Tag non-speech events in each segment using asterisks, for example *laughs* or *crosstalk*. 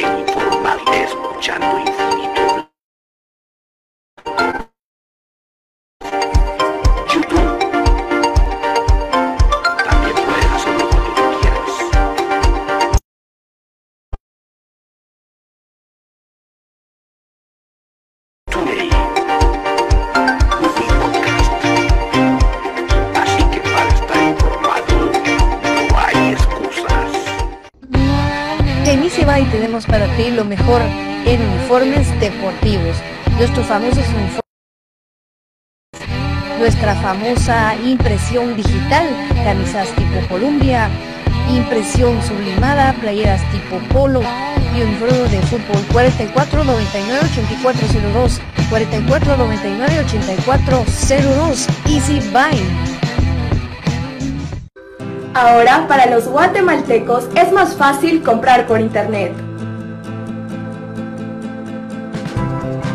informada escuchando famosa impresión digital, camisas tipo Columbia, impresión sublimada, playeras tipo polo y uniforme de fútbol 44 99 8402 44 99 8402 Easy Buy. Ahora, para los guatemaltecos es más fácil comprar por internet.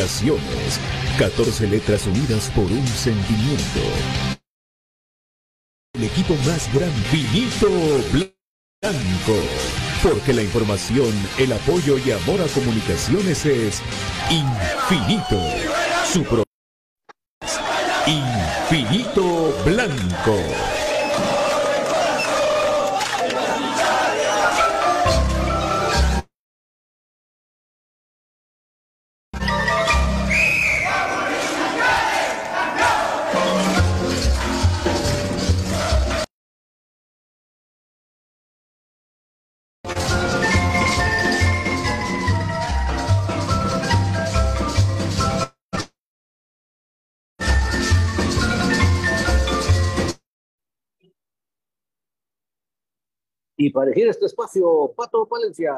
Comunicaciones. 14 letras unidas por un sentimiento. El equipo más gran finito blanco. Porque la información, el apoyo y amor a comunicaciones es infinito. Su pro- Infinito Blanco. Y para elegir este espacio, Pato Palencia.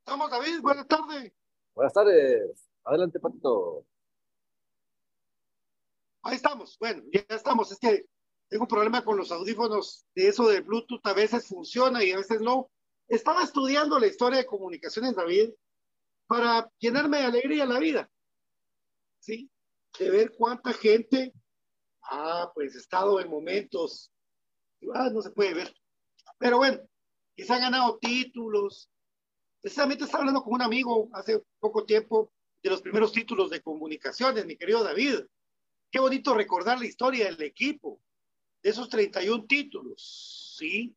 Estamos, David, buenas tardes. Buenas tardes. Adelante, Patito. Ahí estamos. Bueno, ya estamos. Es que tengo un problema con los audífonos de eso de Bluetooth. A veces funciona y a veces no. Estaba estudiando la historia de comunicaciones, David, para llenarme de alegría en la vida. ¿Sí? De ver cuánta gente ha pues estado en momentos, ah, no se puede ver. Pero bueno, que se han ganado títulos. Precisamente estaba hablando con un amigo hace poco tiempo de los primeros títulos de comunicaciones, mi querido David. Qué bonito recordar la historia del equipo, de esos 31 títulos, ¿sí?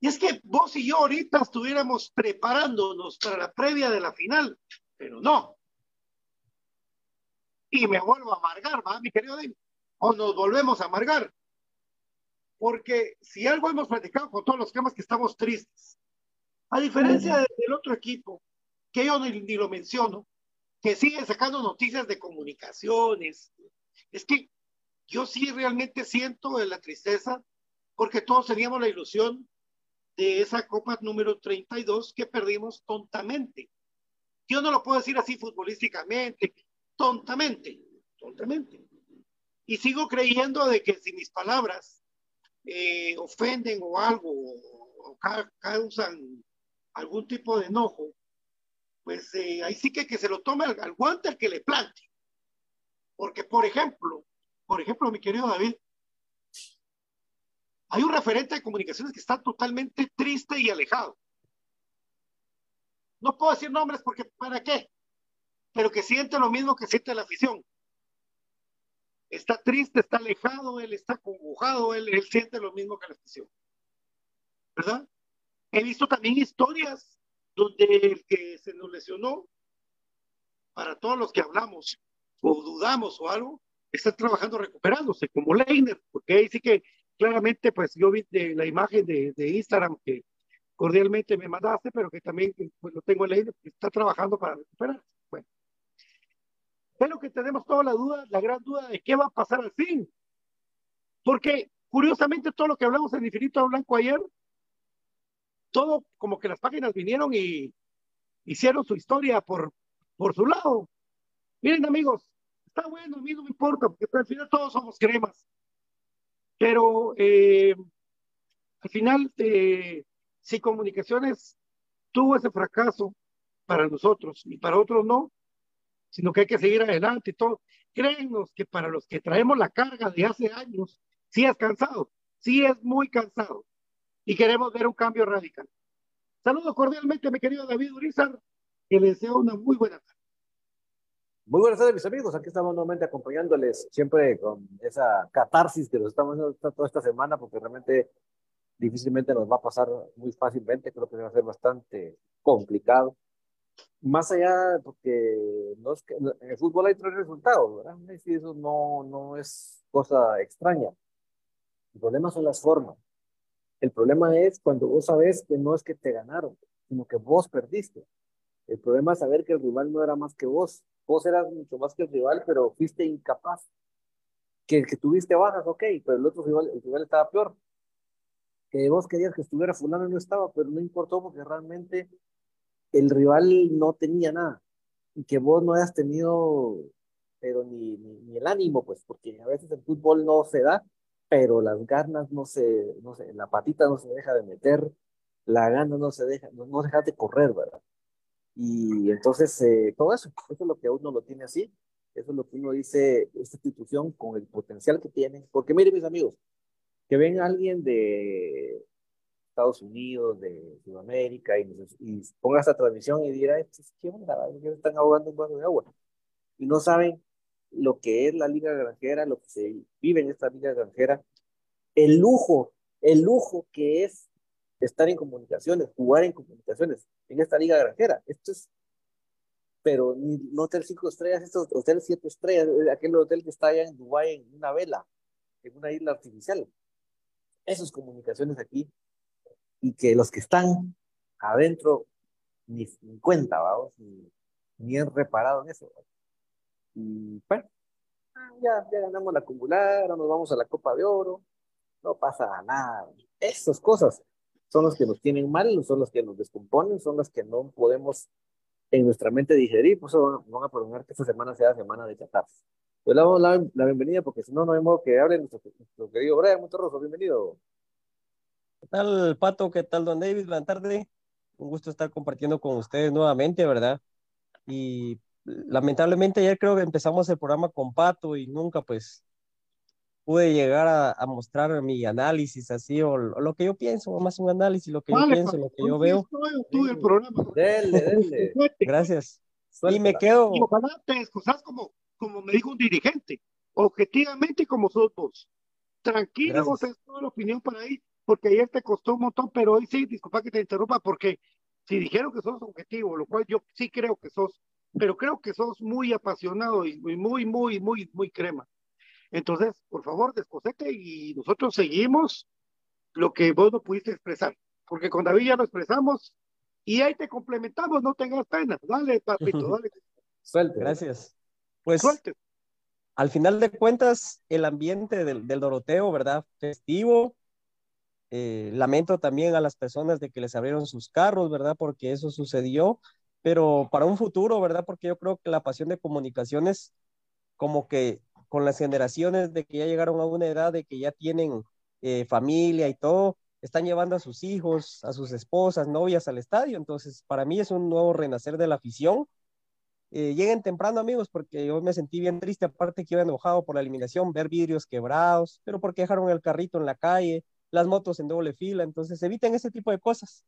Y es que vos y yo ahorita estuviéramos preparándonos para la previa de la final, pero no. Y me vuelvo a amargar, ¿va, mi querido David? O nos volvemos a amargar. Porque si algo hemos platicado con todos los temas que estamos tristes, a diferencia de- del otro equipo, que yo ni, ni lo menciono, que sigue sacando noticias de comunicaciones, es que yo sí realmente siento la tristeza porque todos teníamos la ilusión de esa Copa número 32 que perdimos tontamente. Yo no lo puedo decir así futbolísticamente, tontamente, tontamente. Y sigo creyendo de que si mis palabras eh, ofenden o algo, o, causan algún tipo de enojo, pues eh, ahí sí que, que se lo tome al, al guante al que le plante. Porque, por ejemplo, por ejemplo, mi querido David, hay un referente de comunicaciones que está totalmente triste y alejado. No puedo decir nombres porque ¿para qué? Pero que siente lo mismo que siente la afición. Está triste, está alejado, él está congojado, él, siente lo mismo que la afición. ¿Verdad? He visto también historias donde el que se nos lesionó, para todos los que hablamos o dudamos o algo, está trabajando recuperándose, como Leiner, porque ahí sí que claramente, pues yo vi de la imagen de, de Instagram que cordialmente me mandaste, pero que también pues, lo tengo en Leiner, que está trabajando para recuperarse. Es lo que tenemos toda la duda, la gran duda de qué va a pasar al fin. Porque curiosamente todo lo que hablamos en Infinito Blanco ayer, todo como que las páginas vinieron y hicieron su historia por, por su lado. Miren amigos, está bueno, a mí no me importa, porque al final todos somos cremas. Pero eh, al final, eh, si comunicaciones tuvo ese fracaso para nosotros y para otros no, sino que hay que seguir adelante y todo. Créenos que para los que traemos la carga de hace años, sí es cansado, sí es muy cansado y queremos ver un cambio radical. Saludo cordialmente mi querido David Urizar, que le deseo una muy buena tarde. Muy buenas tardes, mis amigos. Aquí estamos nuevamente acompañándoles, siempre con esa catarsis que nos estamos haciendo toda esta semana, porque realmente difícilmente nos va a pasar muy fácilmente. Creo que va a ser bastante complicado más allá, porque no es que, en el fútbol hay tres resultados, ¿verdad? Y eso no, es cosa extraña. El problema son las formas. El problema es cuando vos sabes que no es que te ganaron, sino que vos perdiste. El problema es saber que el rival no era más que vos. Vos eras mucho más que el rival, pero fuiste incapaz. Que que tuviste bajas, ok, pero el otro rival, el rival estaba peor. Que vos querías que estuviera fulano no estaba, pero no importó porque realmente el rival no tenía nada y que vos no hayas tenido, pero ni, ni, el ánimo, pues, porque a veces el fútbol no se da, pero las ganas no se, no sé, la patita no se deja de meter, la gana no se deja, no, no deja de correr, ¿verdad? Y entonces, eh, todo eso, eso es lo que uno lo tiene así, eso es lo que uno dice, esta institución con el potencial que tiene, porque miren mis amigos, que ven a alguien de Estados Unidos, de Sudamérica, y, y ponga esta transmisión y dirá, ¿qué onda? ¿Qué están ahogando un vaso de agua? Y no saben lo que es la liga granjera, lo que se vive en esta liga granjera, el lujo, el lujo que es estar en comunicaciones, jugar en comunicaciones, en esta liga granjera. Esto es, pero no hotel cinco estrellas, esto es hotel siete estrellas, aquel hotel que está allá en Dubái en una vela, en una isla artificial. Esas comunicaciones aquí y que los que están adentro ni, ni cuenta, vamos, ni, ni han reparado en eso. Y bueno, ya, ya ganamos la acumular, nos vamos a la Copa de Oro, no pasa nada. Esas cosas son las que nos tienen mal, son las que nos descomponen, son las que no podemos en nuestra mente digerir, por eso van a proponer que esta semana sea semana de catarse. Pues le damos la, la, bienvenida porque si no, no modo que hable nuestro, nuestro querido Brian Monterroso. Bienvenido. ¿Qué tal, Pato? ¿Qué tal, Don David? Buenas tardes. Un gusto estar compartiendo con ustedes nuevamente, ¿verdad? Y lamentablemente ayer creo que empezamos el programa con Pato y nunca pues pude llegar a, a mostrar mi análisis así o, o, lo que yo pienso, más un análisis, lo que vale, yo pienso, lo que yo veo. Tú el programa. Dele, dele. Gracias. Suéltala. Y me quedo. Y ojalá te excusas como, como me dijo un dirigente, objetivamente como sos vos. Tranquilo, vos es toda la opinión para ahí porque ayer te costó un montón, pero hoy sí, disculpa que te interrumpa, porque si dijeron que sos objetivo, lo cual yo sí creo que sos, pero creo que sos muy apasionado y muy, muy, muy, muy, crema. Entonces, por favor, descosete y nosotros seguimos lo que vos no pudiste expresar, porque con David ya lo expresamos y ahí te complementamos, no tengas pena. Dale, papito, dale. *laughs* Suelte. Gracias. Pues Suelte. al final de cuentas, el ambiente del, del Doroteo, ¿verdad? Festivo. Eh, lamento también a las personas de que les abrieron sus carros, ¿verdad? Porque eso sucedió, pero para un futuro, ¿verdad? Porque yo creo que la pasión de comunicaciones, como que con las generaciones de que ya llegaron a una edad de que ya tienen eh, familia y todo, están llevando a sus hijos, a sus esposas, novias al estadio. Entonces, para mí es un nuevo renacer de la afición. Eh, lleguen temprano, amigos, porque yo me sentí bien triste, aparte que iba enojado por la eliminación, ver vidrios quebrados, pero porque dejaron el carrito en la calle, las motos en doble fila, entonces eviten ese tipo de cosas.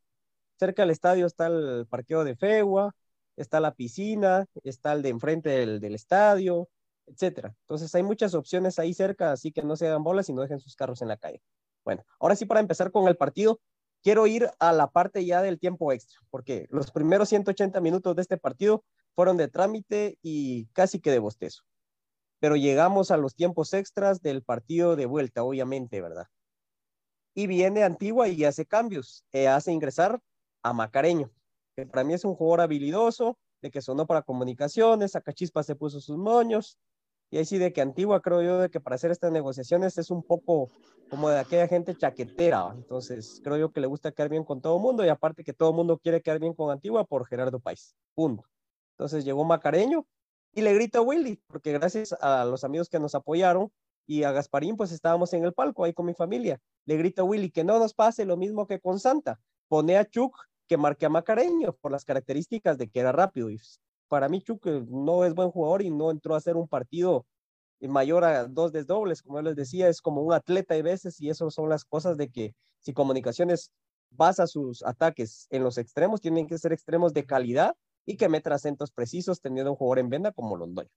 Cerca del estadio está el parqueo de Fegua, está la piscina, está el de enfrente del, del estadio, etcétera. Entonces hay muchas opciones ahí cerca, así que no se hagan bolas y no dejen sus carros en la calle. Bueno, ahora sí para empezar con el partido, quiero ir a la parte ya del tiempo extra, porque los primeros 180 minutos de este partido fueron de trámite y casi que de bostezo. Pero llegamos a los tiempos extras del partido de vuelta, obviamente, ¿verdad? Y viene Antigua y hace cambios, e hace ingresar a Macareño, que para mí es un jugador habilidoso, de que sonó para comunicaciones, Cachispa se puso sus moños, y ahí sí de que Antigua creo yo de que para hacer estas negociaciones es un poco como de aquella gente chaquetera, entonces creo yo que le gusta quedar bien con todo el mundo y aparte que todo el mundo quiere quedar bien con Antigua por Gerardo País, punto. Entonces llegó Macareño y le grita a Willy, porque gracias a los amigos que nos apoyaron y a Gasparín, pues estábamos en el palco ahí con mi familia. Le grita a Willy que no nos pase lo mismo que con Santa. Pone a Chuck que marque a Macareño por las características de que era rápido. Y para mí Chuck eh, no es buen jugador y no entró a hacer un partido mayor a dos desdobles, como yo les decía, es como un atleta de veces y eso son las cosas de que si comunicaciones basa sus ataques en los extremos, tienen que ser extremos de calidad y que meta acentos precisos teniendo un jugador en venda como Londoño.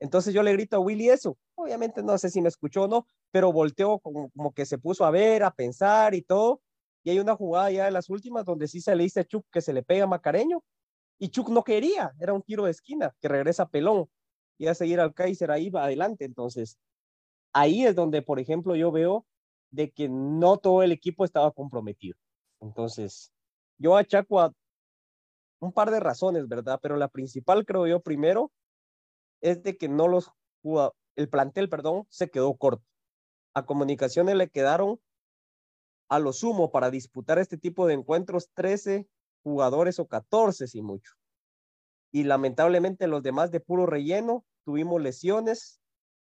Entonces yo le grito a Willy eso. Obviamente no sé si me escuchó o no, pero volteó como, que se puso a ver, a pensar y todo. Y hay una jugada ya de las últimas donde sí se le dice a Chuck que se le pega a Macareño. Y Chuck no quería, era un tiro de esquina que regresa Pelón y a seguir al Kaiser ahí va adelante. Entonces, ahí es donde, por ejemplo, yo veo de que no todo el equipo estaba comprometido. Entonces, yo achaco a un par de razones, ¿verdad? Pero la principal, creo yo, primero, es de que no los el plantel, perdón, se quedó corto. A comunicaciones le quedaron a lo sumo para disputar este tipo de encuentros 13 jugadores o 14 si mucho. Y lamentablemente los demás de puro relleno tuvimos lesiones.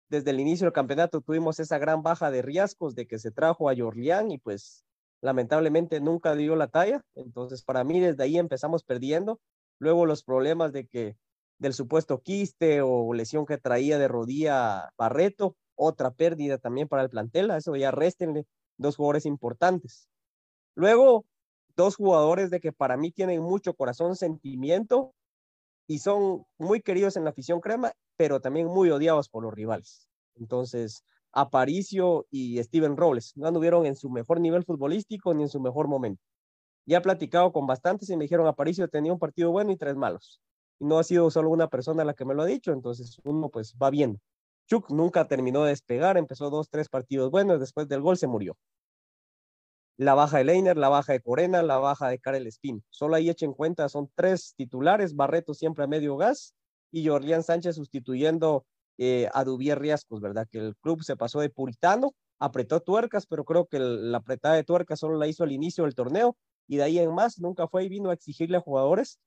Desde el inicio del campeonato tuvimos esa gran baja de riesgos de que se trajo a Jorlián y pues lamentablemente nunca dio la talla. Entonces para mí desde ahí empezamos perdiendo. Luego los problemas de que del supuesto quiste o lesión que traía de rodilla Barreto, otra pérdida también para el plantel, a eso ya restenle dos jugadores importantes. Luego, dos jugadores de que para mí tienen mucho corazón, sentimiento y son muy queridos en la afición crema, pero también muy odiados por los rivales. Entonces, Aparicio y Steven Robles no anduvieron en su mejor nivel futbolístico ni en su mejor momento. Ya he platicado con bastantes y me dijeron Aparicio tenía un partido bueno y tres malos no ha sido solo una persona la que me lo ha dicho, entonces uno pues va viendo. Chuck nunca terminó de despegar, empezó dos, tres partidos buenos, después del gol se murió. La baja de Leiner, la baja de Corena, la baja de Karel Espín. Solo ahí echen cuenta, son tres titulares, Barreto siempre a medio gas y Jorlián Sánchez sustituyendo eh, a Dubier Riascos, ¿verdad? Que el club se pasó de puritano, apretó tuercas, pero creo que la apretada de tuercas solo la hizo al inicio del torneo y de ahí en más nunca fue y vino a exigirle a jugadores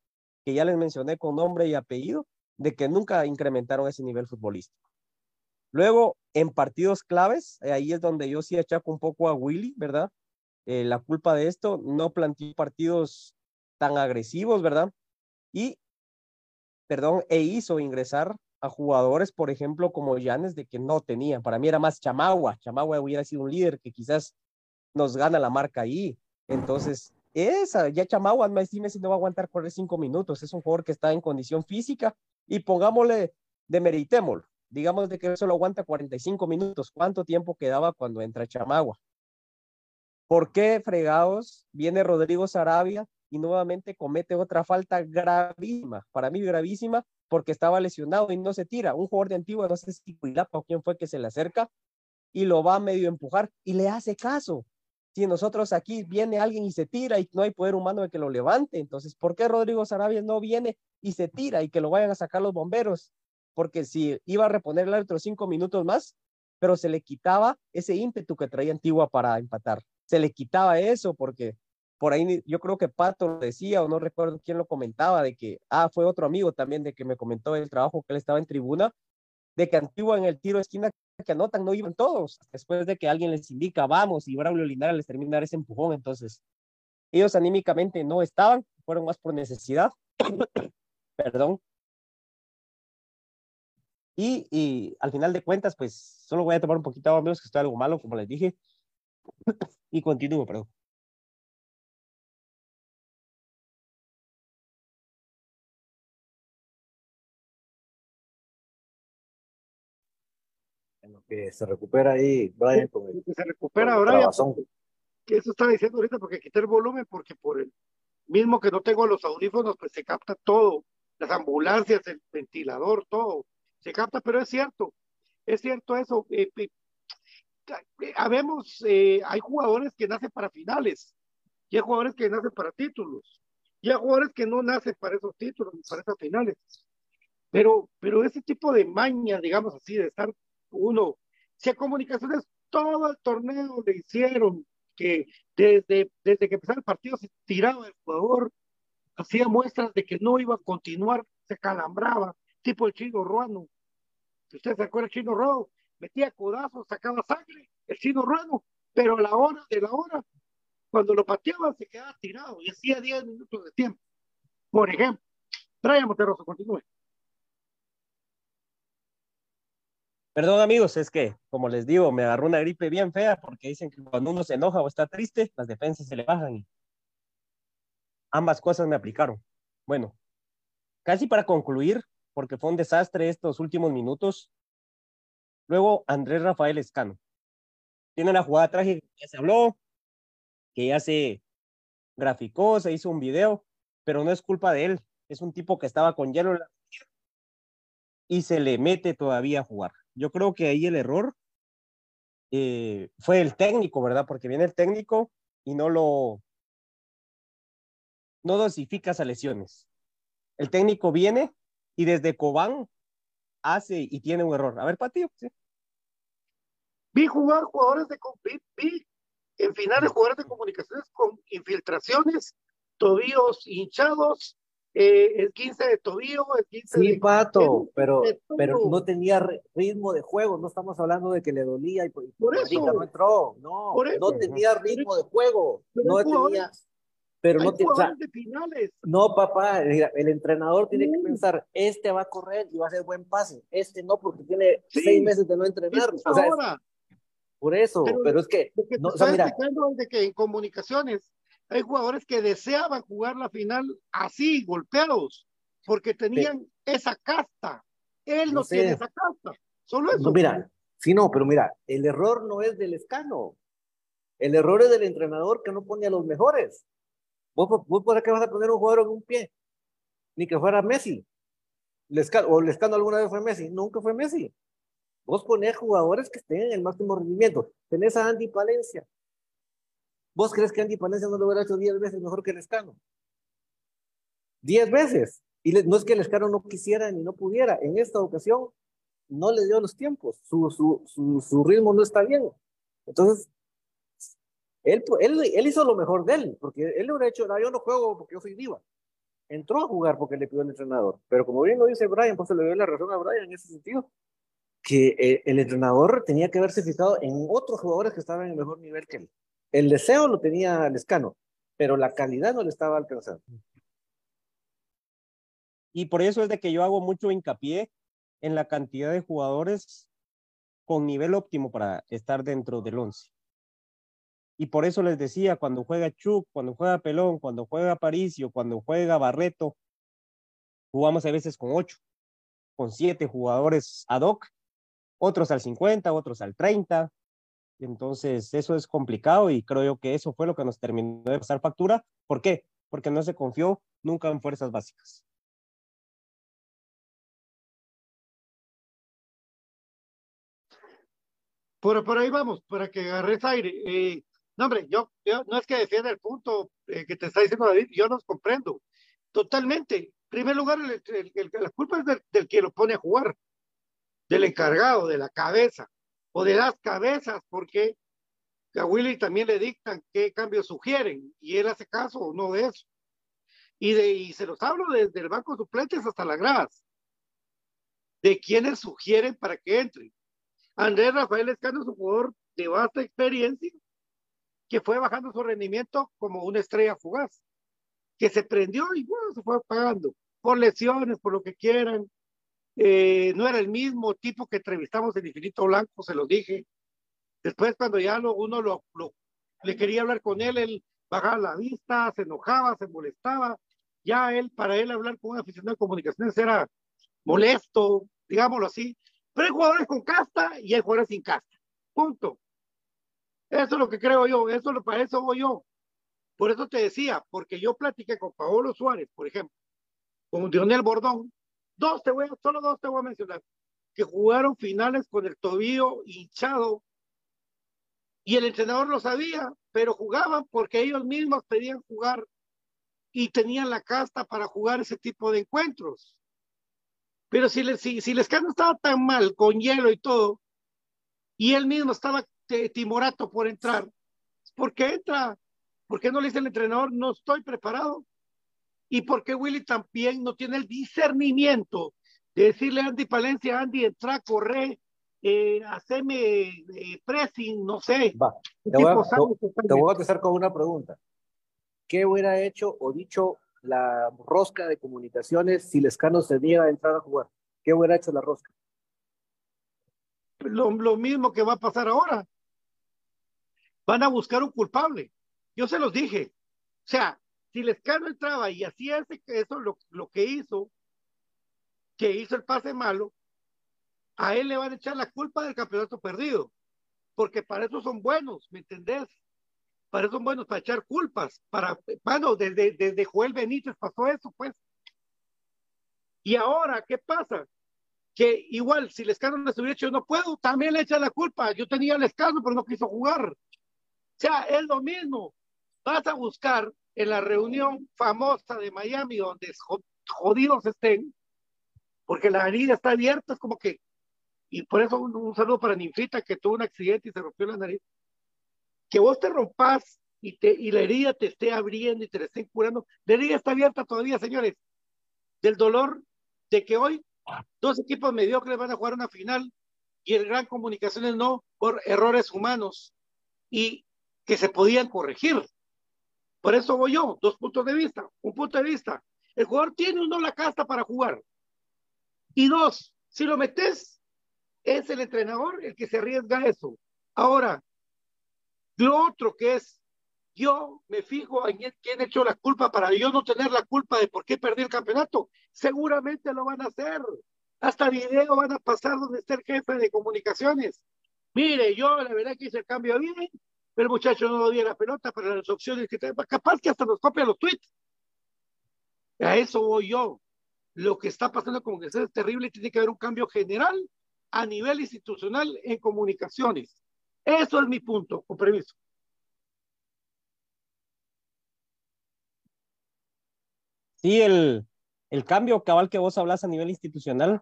que ya les mencioné con nombre y apellido, de que nunca incrementaron ese nivel futbolístico. Luego, en partidos claves, eh, ahí es donde yo sí achaco un poco a Willy, ¿verdad? Eh, la culpa de esto, no planteó partidos tan agresivos, ¿verdad? Y, perdón, e hizo ingresar a jugadores, por ejemplo, como Llanes, de que no tenía. Para mí era más Chamagua. Chamagua hubiera sido un líder que quizás nos gana la marca ahí. Entonces, esa, ya Chamagua, dime si no va a aguantar correr cinco minutos. Es un jugador que está en condición física y pongámosle, demeritémoslo. Digamos de que solo aguanta 45 minutos. ¿Cuánto tiempo quedaba cuando entra Chamagua? ¿Por qué fregados viene Rodrigo Sarabia y nuevamente comete otra falta gravísima? Para mí gravísima porque estaba lesionado y no se tira. Un jugador de Antigua, no sé si Cuilapa o quién fue que se le acerca y lo va a medio empujar y le hace caso si nosotros aquí viene alguien y se tira y no hay poder humano de que lo levante, entonces, ¿por qué Rodrigo Sarabia no viene y se tira y que lo vayan a sacar los bomberos? porque si iba a reponer el árbitro cinco minutos más, pero se le quitaba ese ímpetu que traía Antigua para empatar. Se le quitaba eso porque por ahí yo creo que Pato lo decía o no recuerdo quién lo comentaba de que, ah, fue otro amigo también de que me comentó el trabajo que él estaba en tribuna, de que Antigua en el tiro esquina que anotan no iban todos, después de que alguien les indica vamos y Braulio Linares les termina ese empujón, entonces ellos anímicamente no estaban, fueron más por necesidad, *coughs* perdón. Y, y, al final de cuentas, pues solo voy a tomar un poquito de amigos que estoy algo malo, como les dije, *coughs* y continúo, perdón. Que se recupera ahí, Brian, con el, se recupera con el Brian, que eso estaba diciendo ahorita porque quité el volumen porque por el mismo que no tengo los audífonos pues se capta todo las ambulancias el ventilador todo se capta pero es cierto es cierto eso eh, eh, eh, habemos eh, hay jugadores que nacen para finales y hay jugadores que nacen para títulos y hay jugadores que no nacen para esos títulos ni para esas finales pero pero ese tipo de maña digamos así de estar uno si a comunicaciones todo el torneo le hicieron que desde, desde que empezó el partido se tiraba el jugador, hacía muestras de que no iba a continuar, se calambraba, tipo el chino ruano. Si usted se acuerda, el chino ruano metía codazos, sacaba sangre, el chino ruano, pero a la hora de la hora, cuando lo pateaba, se quedaba tirado y hacía 10 minutos de tiempo. Por ejemplo, Brian Monterroso, continúe. Perdón amigos, es que, como les digo, me agarró una gripe bien fea porque dicen que cuando uno se enoja o está triste, las defensas se le bajan. Ambas cosas me aplicaron. Bueno, casi para concluir, porque fue un desastre estos últimos minutos. Luego, Andrés Rafael Escano. Tiene una jugada trágica que ya se habló, que ya se graficó, se hizo un video, pero no es culpa de él. Es un tipo que estaba con hielo en la y se le mete todavía a jugar. Yo creo que ahí el error eh, fue el técnico, ¿verdad? Porque viene el técnico y no lo, no dosifica esas lesiones. El técnico viene y desde Cobán hace y tiene un error. A ver, Patio. ¿sí? Vi jugar jugadores de vi en finales jugadores de comunicaciones con infiltraciones, tobillos hinchados, eh, el 15 de tobillo, el 15 Sí, de... Pato, pero, de pero no tenía ri- ritmo de juego, no estamos hablando de que le dolía y por, Por Marica eso. no entró, no, Por eso. no tenía ritmo de juego, Pero no tenía, pero no tenía, o sea, jugadores de finales. no papá, mira, el entrenador tiene que pensar, este va a correr y va a hacer buen pase, este no porque tiene Sí. seis meses de no entrenar, Es o sea, es- por eso, Pero- pero es que, no, te o sea, mira, de que en comunicaciones hay jugadores que deseaban jugar la final así, golpeados, porque tenían esa casta. Él no, No sé. tiene esa casta. Solo eso. No, mira, sí, no, pero mira, el error no es del escano. El error es del entrenador que no pone a los mejores. Vos, vos por qué vas a poner un jugador en un pie? Ni que fuera Messi. Lescano, o Lescano alguna vez fue Messi. Nunca fue Messi. Vos ponés jugadores que estén en el máximo rendimiento. Tenés a Andy Palencia. ¿Vos crees que Andy Palencia no lo hubiera hecho 10 veces mejor que Lescano? 10 veces. Y no es que Lescano no quisiera ni no pudiera. En esta ocasión no le dio los tiempos, su, su, su, su ritmo no está bien. Entonces, él, él, él hizo lo mejor de él, porque él le hubiera hecho, no, yo no juego porque yo soy diva. Entró a jugar porque le pidió el entrenador. Pero como bien lo dice Brian, pues se le dio la razón a Brian en ese sentido, que eh, el entrenador tenía que haberse fijado en otros jugadores que estaban en el mejor nivel que él. El deseo lo tenía Lescano, pero la calidad no le estaba alcanzando. Y por eso es de que yo hago mucho hincapié en la cantidad de jugadores con nivel óptimo para estar dentro del 11. Y por eso les decía, cuando juega Chuk, cuando juega Pelón, cuando juega Paricio, cuando juega Barreto, jugamos a veces con ocho, con siete jugadores ad hoc, otros al 50, otros al 30. Entonces, eso es complicado y creo yo que eso fue lo que nos terminó de pasar factura. ¿Por qué? Porque no se confió nunca en fuerzas básicas. Por, ahí vamos, para que agarres aire. Eh, no, hombre, yo, no es que defienda el punto eh, que te está diciendo David, yo los comprendo totalmente. En primer lugar, el, el, el, la culpa es del, que lo pone a jugar. del encargado, de la cabeza, o de las cabezas, porque a Willy también le dictan qué cambios sugieren, y él hace caso o no de eso. Y, de, y se los hablo desde el banco suplentes hasta la gras, de quienes sugieren para que entren. Andrés Rafael Escano es un jugador de vasta experiencia, que fue bajando su rendimiento como una estrella fugaz, que se prendió y bueno, se fue apagando por lesiones, por lo que quieran. Eh, no era el mismo tipo que entrevistamos en Infinito Blanco, se los dije. Después, cuando ya lo, uno lo, le quería hablar con él, él bajaba la vista, se enojaba, se molestaba. Ya él, para él hablar con un aficionado de comunicaciones era molesto, digámoslo así. Pero hay jugadores con casta y hay jugadores sin casta. Punto. Eso es lo que creo yo, eso lo para eso voy yo. Por eso te decía, porque yo platiqué con Paolo Suárez, por ejemplo, con Dionel Bordón, dos te voy solo dos te voy a mencionar, que jugaron finales con el tobillo hinchado y el entrenador lo sabía, pero jugaban porque ellos mismos pedían jugar y tenían la casta para jugar ese tipo de encuentros. Pero si, les, si, si les estaba tan mal con hielo y todo, y él mismo estaba timorato por entrar. ¿Por qué entra? ¿Por qué no le dice el entrenador, no estoy preparado? ¿Y por qué Willy también no tiene el discernimiento de decirle a Andy Palencia, Andy, entra, corre, eh, haceme eh, pressing, no sé. Va, te, voy a, te, voy a contestar con una pregunta. ¿Qué hubiera hecho o dicho la rosca de comunicaciones si Lescano se diera a entrar a jugar? ¿Qué hubiera hecho la rosca? Lo, lo mismo que va a pasar ahora van a buscar un culpable. Yo se los dije. O sea, si Lescano entraba y hacía ese, eso, lo, lo que hizo, que hizo el pase malo, a él le van a echar la culpa del campeonato perdido. Porque para eso son buenos, ¿me entendés? Para eso son buenos, para echar culpas. Para, bueno, desde, desde Joel Benítez pasó eso, pues. Y ahora, ¿qué pasa? Que igual, si Lescano les hubiera hecho, no puedo, también le echa la culpa. Yo tenía Lescano, pero no quiso jugar. O sea, es lo mismo. Vas a buscar en la reunión famosa de Miami, donde jodidos estén, porque la herida está abierta, es como que, y por eso un, saludo para Ninfita, que tuvo un accidente y se rompió la nariz, que vos te rompas y, te, y la herida te esté abriendo y te la estén curando. La herida está abierta todavía, señores, del dolor de que hoy dos equipos mediocres van a jugar una final y el Gran Comunicaciones no, por errores humanos. Y que se podían corregir. Por eso voy yo, dos puntos de vista. Un punto de vista, el jugador tiene uno la casta para jugar. Y dos, si lo metes, es el entrenador el que se arriesga a eso. Ahora, lo otro que es, yo me fijo en quién echó la culpa para yo no tener la culpa de por qué perdí el campeonato. Seguramente lo van a hacer. Hasta video van a pasar donde está el jefe de comunicaciones. Mire, yo la verdad que hice el cambio bien, el muchacho no dio la pelota para las opciones que tenemos. Capaz que hasta nos copia los tweets. A eso voy yo. Lo que está pasando con que es terrible tiene que haber un cambio general a nivel institucional en comunicaciones. Eso es mi punto, con permiso. Sí, el, el cambio cabal que vos hablas a nivel institucional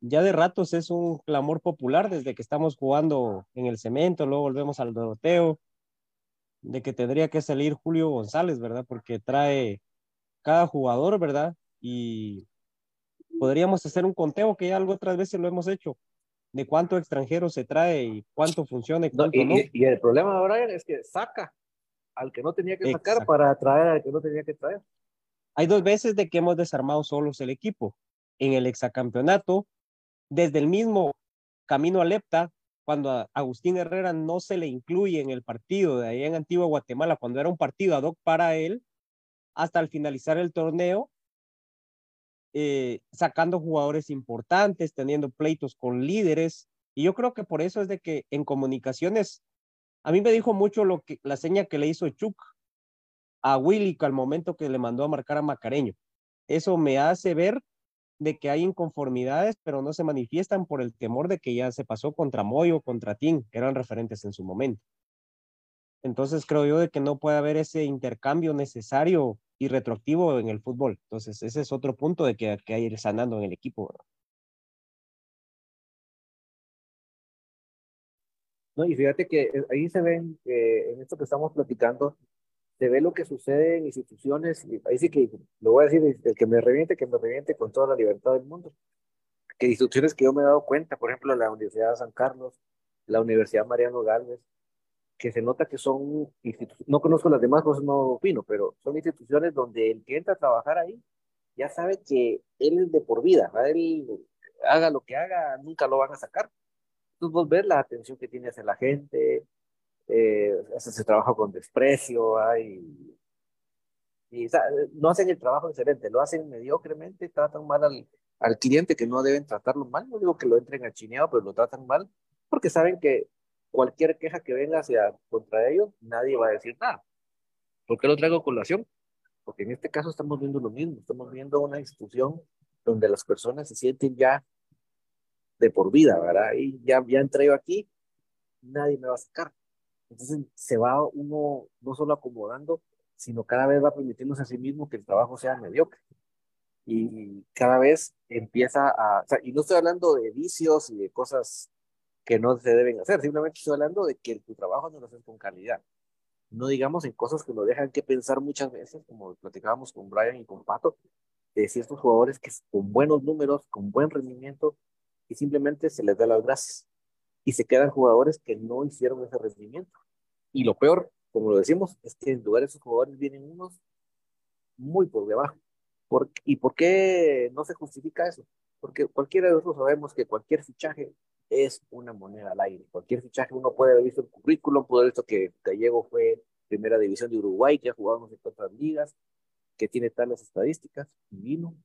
ya de ratos es un clamor popular desde que estamos jugando en el cemento, luego volvemos al Doroteo, de que tendría que salir Julio González, ¿verdad? Porque trae cada jugador, ¿verdad? Y podríamos hacer un conteo que ya algo otras veces lo hemos hecho, de cuánto extranjero se trae y cuánto funciona y cuánto no. Y, el problema, Brian, es que saca al que no tenía que sacar para traer al que no tenía que traer. Hay dos veces de que hemos desarmado solos el equipo. En el exacampeonato desde el mismo camino a Lepta, cuando a Agustín Herrera no se le incluye en el partido de ahí en Antigua Guatemala, cuando era un partido ad hoc para él, hasta al finalizar el torneo, eh, sacando jugadores importantes, teniendo pleitos con líderes. Y yo creo que por eso es de que en comunicaciones, a mí me dijo mucho lo que, la seña que le hizo Chuck a Willy al momento que le mandó a marcar a Macareño. Eso me hace ver de que hay inconformidades, pero no se manifiestan por el temor de que ya se pasó contra Moyo, contra Tim, que eran referentes en su momento. Entonces creo yo de que no puede haber ese intercambio necesario y retroactivo en el fútbol. Entonces ese es otro punto de que, que hay ir sanando en el equipo. No, y fíjate que eh, ahí se ven eh, en esto que estamos platicando, se ve lo que sucede en instituciones, y ahí sí que lo voy a decir, el que me reviente, que me reviente con toda la libertad del mundo. Que instituciones que yo me he dado cuenta, por ejemplo, la Universidad de San Carlos, la Universidad Mariano Galvez, que se nota que son instituciones, no conozco las demás cosas, no opino, pero son instituciones donde el que entra a trabajar ahí ya sabe que él es de por vida, él haga lo que haga, nunca lo van a sacar. Entonces vos ves la atención que tiene hacia la gente, eh, se trabaja con desprecio, hay, y, no hacen el trabajo excelente, lo hacen mediocremente, tratan mal al, al cliente que no deben tratarlo mal, no digo que lo entren a chineado, pero lo tratan mal, porque saben que cualquier queja que venga hacia contra ellos, nadie va a decir nada. ¿Por qué lo traigo a colación? Porque en este caso estamos viendo lo mismo, estamos viendo una institución donde las personas se sienten ya de por vida, ¿verdad? Y ya, ya entré yo aquí, nadie me va a sacar. Entonces se va uno no solo acomodando, sino cada vez va permitiéndose a sí mismo que el trabajo sea mediocre. Y cada vez empieza a, o y no estoy hablando de vicios y de cosas que no se deben hacer. Simplemente estoy hablando de que tu trabajo no lo haces con calidad. No digamos en cosas que nos dejan que pensar muchas veces, como platicábamos con Brian y con Pato, de ciertos jugadores que con buenos números, con buen rendimiento, y simplemente se les da las gracias. Y se quedan jugadores que no hicieron ese rendimiento. Y lo peor, como lo decimos, es que en lugar de esos jugadores vienen unos muy por debajo. ¿Por, ¿Y por qué no se justifica eso? Porque cualquiera de nosotros sabemos que cualquier fichaje es una moneda al aire. Cualquier fichaje uno puede haber visto el currículum, puede haber visto que Gallego fue primera división de Uruguay, que ha jugado no sé cuántas ligas, que tiene tales estadísticas, y vino,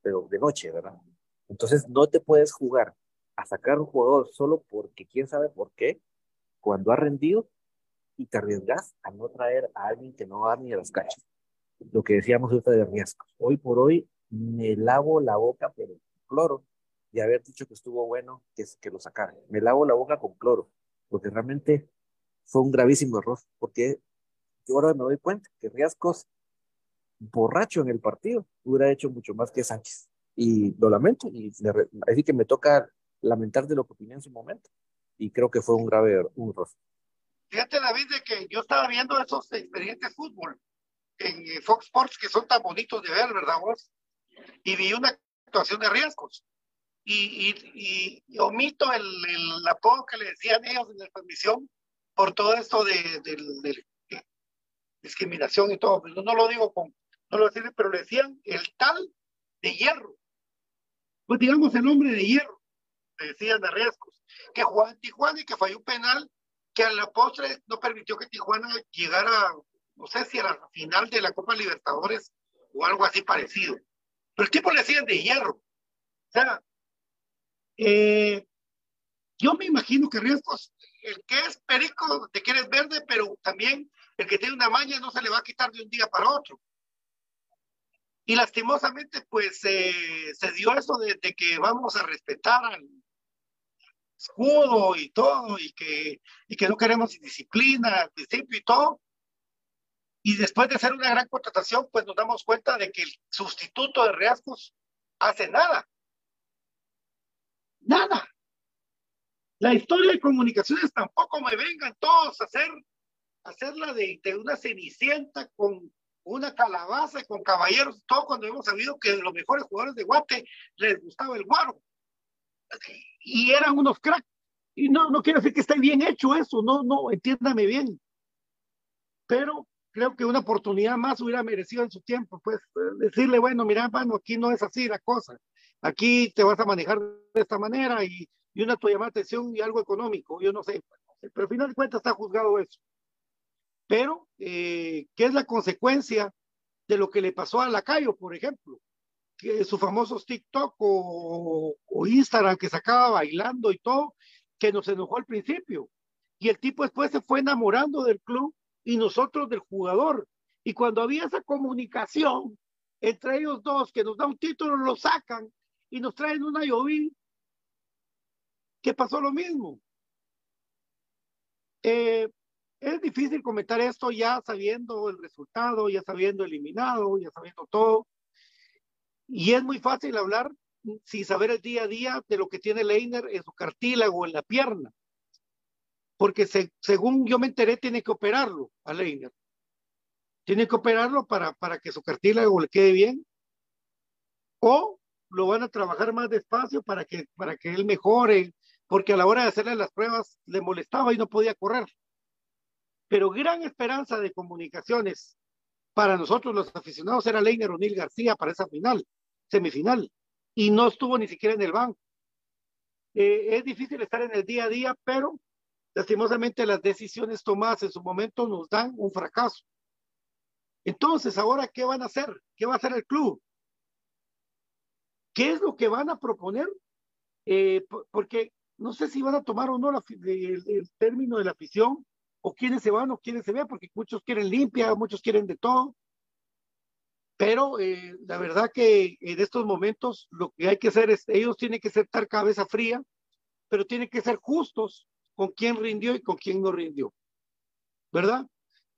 pero de noche, ¿verdad? Entonces no te puedes jugar a sacar un jugador solo porque quién sabe por qué, cuando ha rendido y te arriesgas a no traer a alguien que no va ni a las cachas. Lo que decíamos ahorita de riesgos. Hoy por hoy me lavo la boca, pero cloro, y haber dicho que estuvo bueno que, que lo sacaran. Me lavo la boca con cloro, porque realmente fue un gravísimo error, porque yo ahora me doy cuenta que Riascos, borracho en el partido, hubiera hecho mucho más que Sánchez. Y lo lamento, y así que me toca lamentar de lo que opiné en su momento. Y creo que fue un grave er-, un error. Fíjate, David, de que yo estaba viendo esos expedientes fútbol en eh, Fox Sports que son tan bonitos de ver, ¿verdad vos? Y vi una actuación de riesgos y, y, omito el, el, apodo que le decían ellos en la transmisión por todo esto de, de, discriminación y todo. Pues no, lo digo con, no lo decía, pero le decían el tal de hierro. Pues digamos el hombre de hierro, decían de riesgos, que jugaba en Tijuana y que falló un penal que a la postre no permitió que Tijuana llegara, no sé si a la final de la Copa Libertadores o algo así parecido. Pero el tipo le decían de hierro. O sea, eh, yo me imagino que riesgos, el que es perico te quieres verde, pero también el que tiene una maña no se le va a quitar de un día para otro. Y lastimosamente, pues eh, se dio eso de, que vamos a respetar al escudo y todo, y que, y que no queremos indisciplina al principio y todo. Y después de hacer una gran contratación, pues nos damos cuenta de que el sustituto de riesgos hace nada. Nada. La historia de comunicaciones tampoco me vengan todos a hacer, hacerla de, de una cenicienta con una calabaza, con caballeros, todo cuando hemos sabido que los mejores jugadores de Guate les gustaba el guaro. Y eran unos cracks. Y no, no quiero decir que esté bien hecho eso, no, no, entiéndame bien. Pero creo que una oportunidad más hubiera merecido en su tiempo, pues decirle, bueno, mira, bueno, aquí no es así la cosa aquí te vas a manejar de esta manera y, y una tu llamada atención y algo económico, yo no sé, pero al final de cuentas está juzgado eso. Pero, eh, ¿qué es la consecuencia de lo que le pasó a Lacayo, por ejemplo? Sus famosos TikTok o, Instagram que sacaba bailando y todo, que nos enojó al principio. Y el tipo después se fue enamorando del club y nosotros del jugador. Y cuando había esa comunicación entre ellos dos que nos da un título, lo sacan y nos traen una Yoví que pasó lo mismo. Eh, es difícil comentar esto ya sabiendo el resultado, ya sabiendo eliminado, ya sabiendo todo. Y es muy fácil hablar sin saber el día a día de lo que tiene Leiner en su cartílago, en la pierna. porque se, según yo me enteré, tiene que operarlo a Leiner. Tiene que operarlo para, para que su cartílago le quede bien. O lo van a trabajar más despacio para que, para que él mejore, porque a la hora de hacerle las pruebas le molestaba y no podía correr. Pero gran esperanza de comunicaciones para nosotros los aficionados era Leiner O'Neill García para esa final, semifinal, y no estuvo ni siquiera en el banco. Eh, es difícil estar en el día a día, pero lastimosamente las decisiones tomadas en su momento nos dan un fracaso. Entonces, ahora, ¿qué van a hacer? ¿Qué va a hacer el club? ¿Qué es lo que van a proponer? Eh, porque no sé si van a tomar o no el, término de la afición, o quiénes se van o quiénes se vean, porque muchos quieren limpia, muchos quieren de todo. Pero eh, la verdad que en estos momentos lo que hay que hacer es, ellos tienen que estar cabeza fría, pero tienen que ser justos con quién rindió y con quién no rindió. ¿Verdad?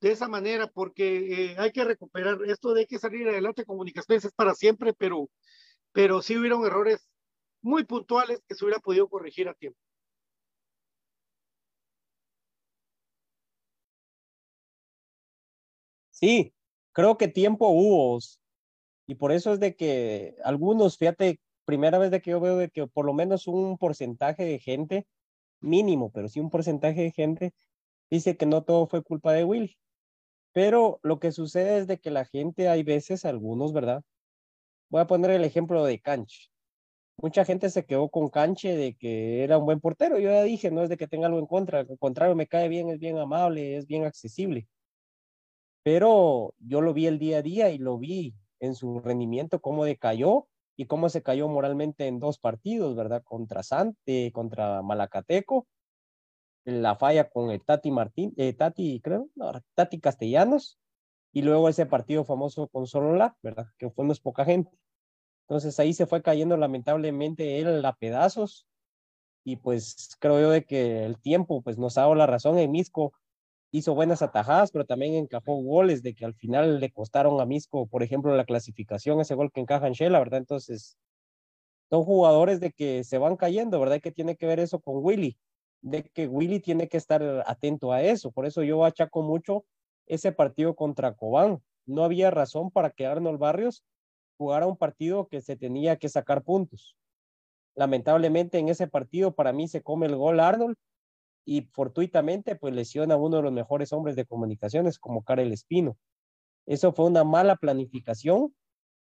De esa manera, porque eh, hay que recuperar esto de que salir adelante comunicaciones es para siempre, pero, pero sí hubieron errores muy puntuales que se hubiera podido corregir a tiempo. Sí, creo que tiempo hubo. Y por eso es de que algunos, fíjate, primera vez de que yo veo de que por lo menos un porcentaje de gente, mínimo, pero sí un porcentaje de gente, dice que no todo fue culpa de Will. Pero lo que sucede es de que la gente, hay veces, algunos, ¿verdad? Voy a poner el ejemplo de Canche. Mucha gente se quedó con Canche de que era un buen portero. Yo ya dije, no es de que tenga algo en contra, al contrario, me cae bien, es bien amable, es bien accesible pero yo lo vi el día a día y lo vi en su rendimiento, cómo decayó y cómo se cayó moralmente en dos partidos, ¿verdad? Contra Sante, contra Malacateco, la falla con el Tati Martín, eh, Tati, creo, no, Tati Castellanos, y luego ese partido famoso con Solola, ¿verdad? Que es poca gente. Entonces ahí se fue cayendo lamentablemente él a pedazos, y pues creo yo de que el tiempo pues nos ha dado la razón en Misco hizo buenas atajadas, pero también encajó goles de que al final le costaron a Misco, por ejemplo, la clasificación, ese gol que encaja en Shela, ¿verdad? Entonces, son jugadores de que se van cayendo, ¿verdad? Que tiene que ver eso con Willy, de que Willy tiene que estar atento a eso. Por eso yo achaco mucho ese partido contra Cobán. No había razón para que Arnold Barrios jugara un partido que se tenía que sacar puntos. Lamentablemente en ese partido para mí se come el gol Arnold y fortuitamente pues lesiona a uno de los mejores hombres de comunicaciones como Karel Espino. Eso fue una mala planificación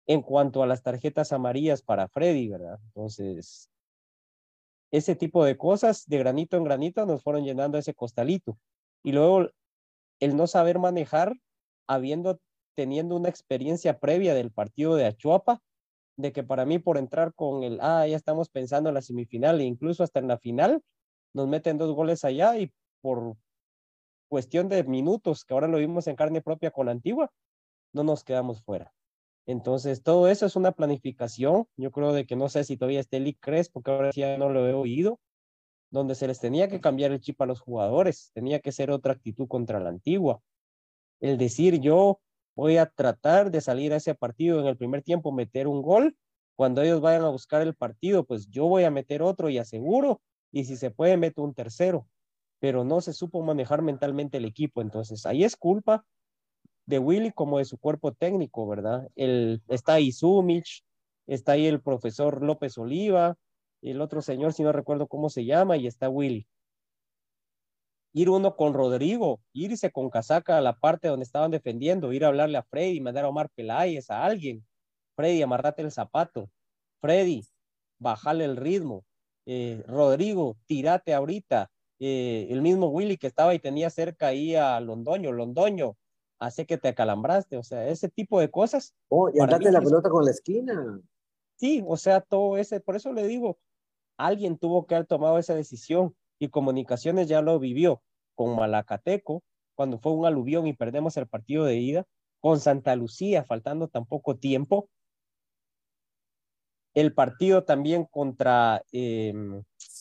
en cuanto a las tarjetas amarillas para Freddy, ¿verdad? Entonces, ese tipo de cosas de granito en granito nos fueron llenando ese costalito. Y luego el no saber manejar, habiendo, teniendo una experiencia previa del partido de Achuapa, de que para mí por entrar con el, ah, ya estamos pensando en la semifinal e incluso hasta en la final, nos meten dos goles allá y por cuestión de minutos, que ahora lo vimos en carne propia con la antigua, no nos quedamos fuera. Entonces, todo eso es una planificación. Yo creo de que no sé si todavía está Eli Crespo, porque ahora ya no lo he oído, donde se les tenía que cambiar el chip a los jugadores, tenía que ser otra actitud contra la antigua. El decir yo voy a tratar de salir a ese partido en el primer tiempo, meter un gol, cuando ellos vayan a buscar el partido, pues yo voy a meter otro y aseguro y si se puede meto un tercero, pero no se supo manejar mentalmente el equipo. Entonces ahí es culpa de Willy como de su cuerpo técnico, ¿verdad? El, está ahí Sumich, está ahí el profesor López Oliva, el otro señor, si no recuerdo cómo se llama, y está Willy. Ir uno con Rodrigo, irse con casaca a la parte donde estaban defendiendo, ir a hablarle a Freddy, mandar a Omar Peláez, a alguien. Freddy, amarrate el zapato. Freddy, bajale el ritmo. Eh, Rodrigo, tirate ahorita. Eh, el mismo Willy que estaba y tenía cerca ahí a Londoño, Londoño, hace que te acalambraste, o sea, ese tipo de cosas. Oh, y andate la pelota con la esquina. Sí, o sea, todo ese, por eso le digo, alguien tuvo que haber tomado esa decisión y Comunicaciones ya lo vivió con Malacateco, cuando fue un aluvión y perdemos el partido de ida, con Santa Lucía, faltando tan poco tiempo, el partido también contra, eh,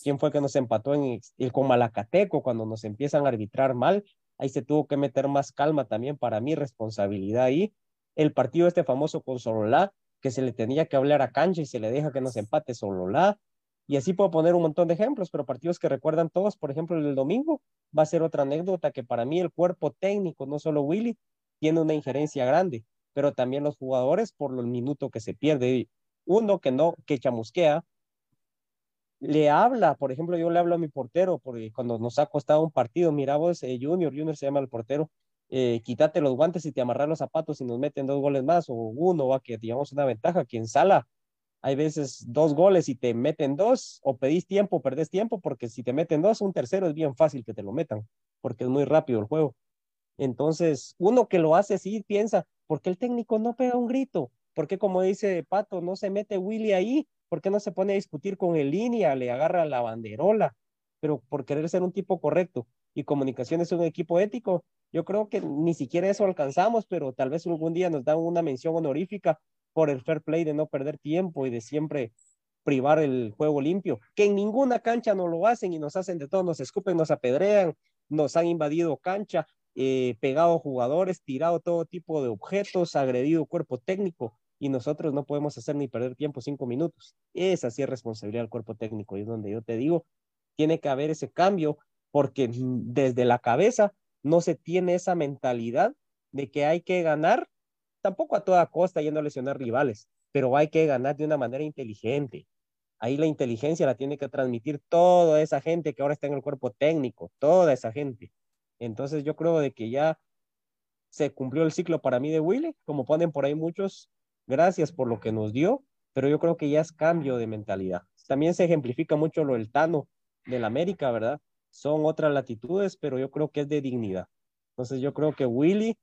¿quién fue que nos empató en el con Malacateco cuando nos empiezan a arbitrar mal? Ahí se tuvo que meter más calma también para mi responsabilidad ahí. El partido este famoso con Sololá, que se le tenía que hablar a Cancha y se le deja que nos empate Sololá. Y así puedo poner un montón de ejemplos, pero partidos que recuerdan todos, por ejemplo, el del domingo, va a ser otra anécdota que para mí el cuerpo técnico, no solo Willy, tiene una injerencia grande, pero también los jugadores por los minutos que se pierde. Uno que no, que chamusquea, le habla, por ejemplo, yo le hablo a mi portero, porque cuando nos ha costado un partido, mira vos, eh, Junior, Junior se llama el portero, eh, quítate los guantes y te amarras los zapatos y nos meten dos goles más o uno, o a que digamos una ventaja, que en sala hay veces dos goles y te meten dos, o pedís tiempo, perdés tiempo, porque si te meten dos, un tercero es bien fácil que te lo metan, porque es muy rápido el juego. Entonces, uno que lo hace así piensa, ¿por qué el técnico no pega un grito? ¿Por qué, como dice Pato, no se mete Willy ahí? ¿Por qué no se pone a discutir con el línea, le agarra la banderola? Pero por querer ser un tipo correcto y comunicación es un equipo ético, yo creo que ni siquiera eso alcanzamos, pero tal vez algún día nos dan una mención honorífica por el fair play de no perder tiempo y de siempre privar el juego limpio, que en ninguna cancha no lo hacen y nos hacen de todo, nos escupen, nos apedrean, nos han invadido cancha, eh, pegado jugadores, tirado todo tipo de objetos, agredido cuerpo técnico y nosotros no podemos hacer ni perder tiempo cinco minutos. Esa sí es responsabilidad del cuerpo técnico y es donde yo te digo, tiene que haber ese cambio porque desde la cabeza no se tiene esa mentalidad de que hay que ganar, tampoco a toda costa yendo a lesionar rivales, pero hay que ganar de una manera inteligente. Ahí la inteligencia la tiene que transmitir toda esa gente que ahora está en el cuerpo técnico, toda esa gente. Entonces yo creo de que ya se cumplió el ciclo para mí de Willy, como ponen por ahí muchos, gracias por lo que nos dio, pero yo creo que ya es cambio de mentalidad. También se ejemplifica mucho lo del Tano del América, ¿verdad? Son otras latitudes, pero yo creo que es de dignidad. Entonces yo creo que Willy,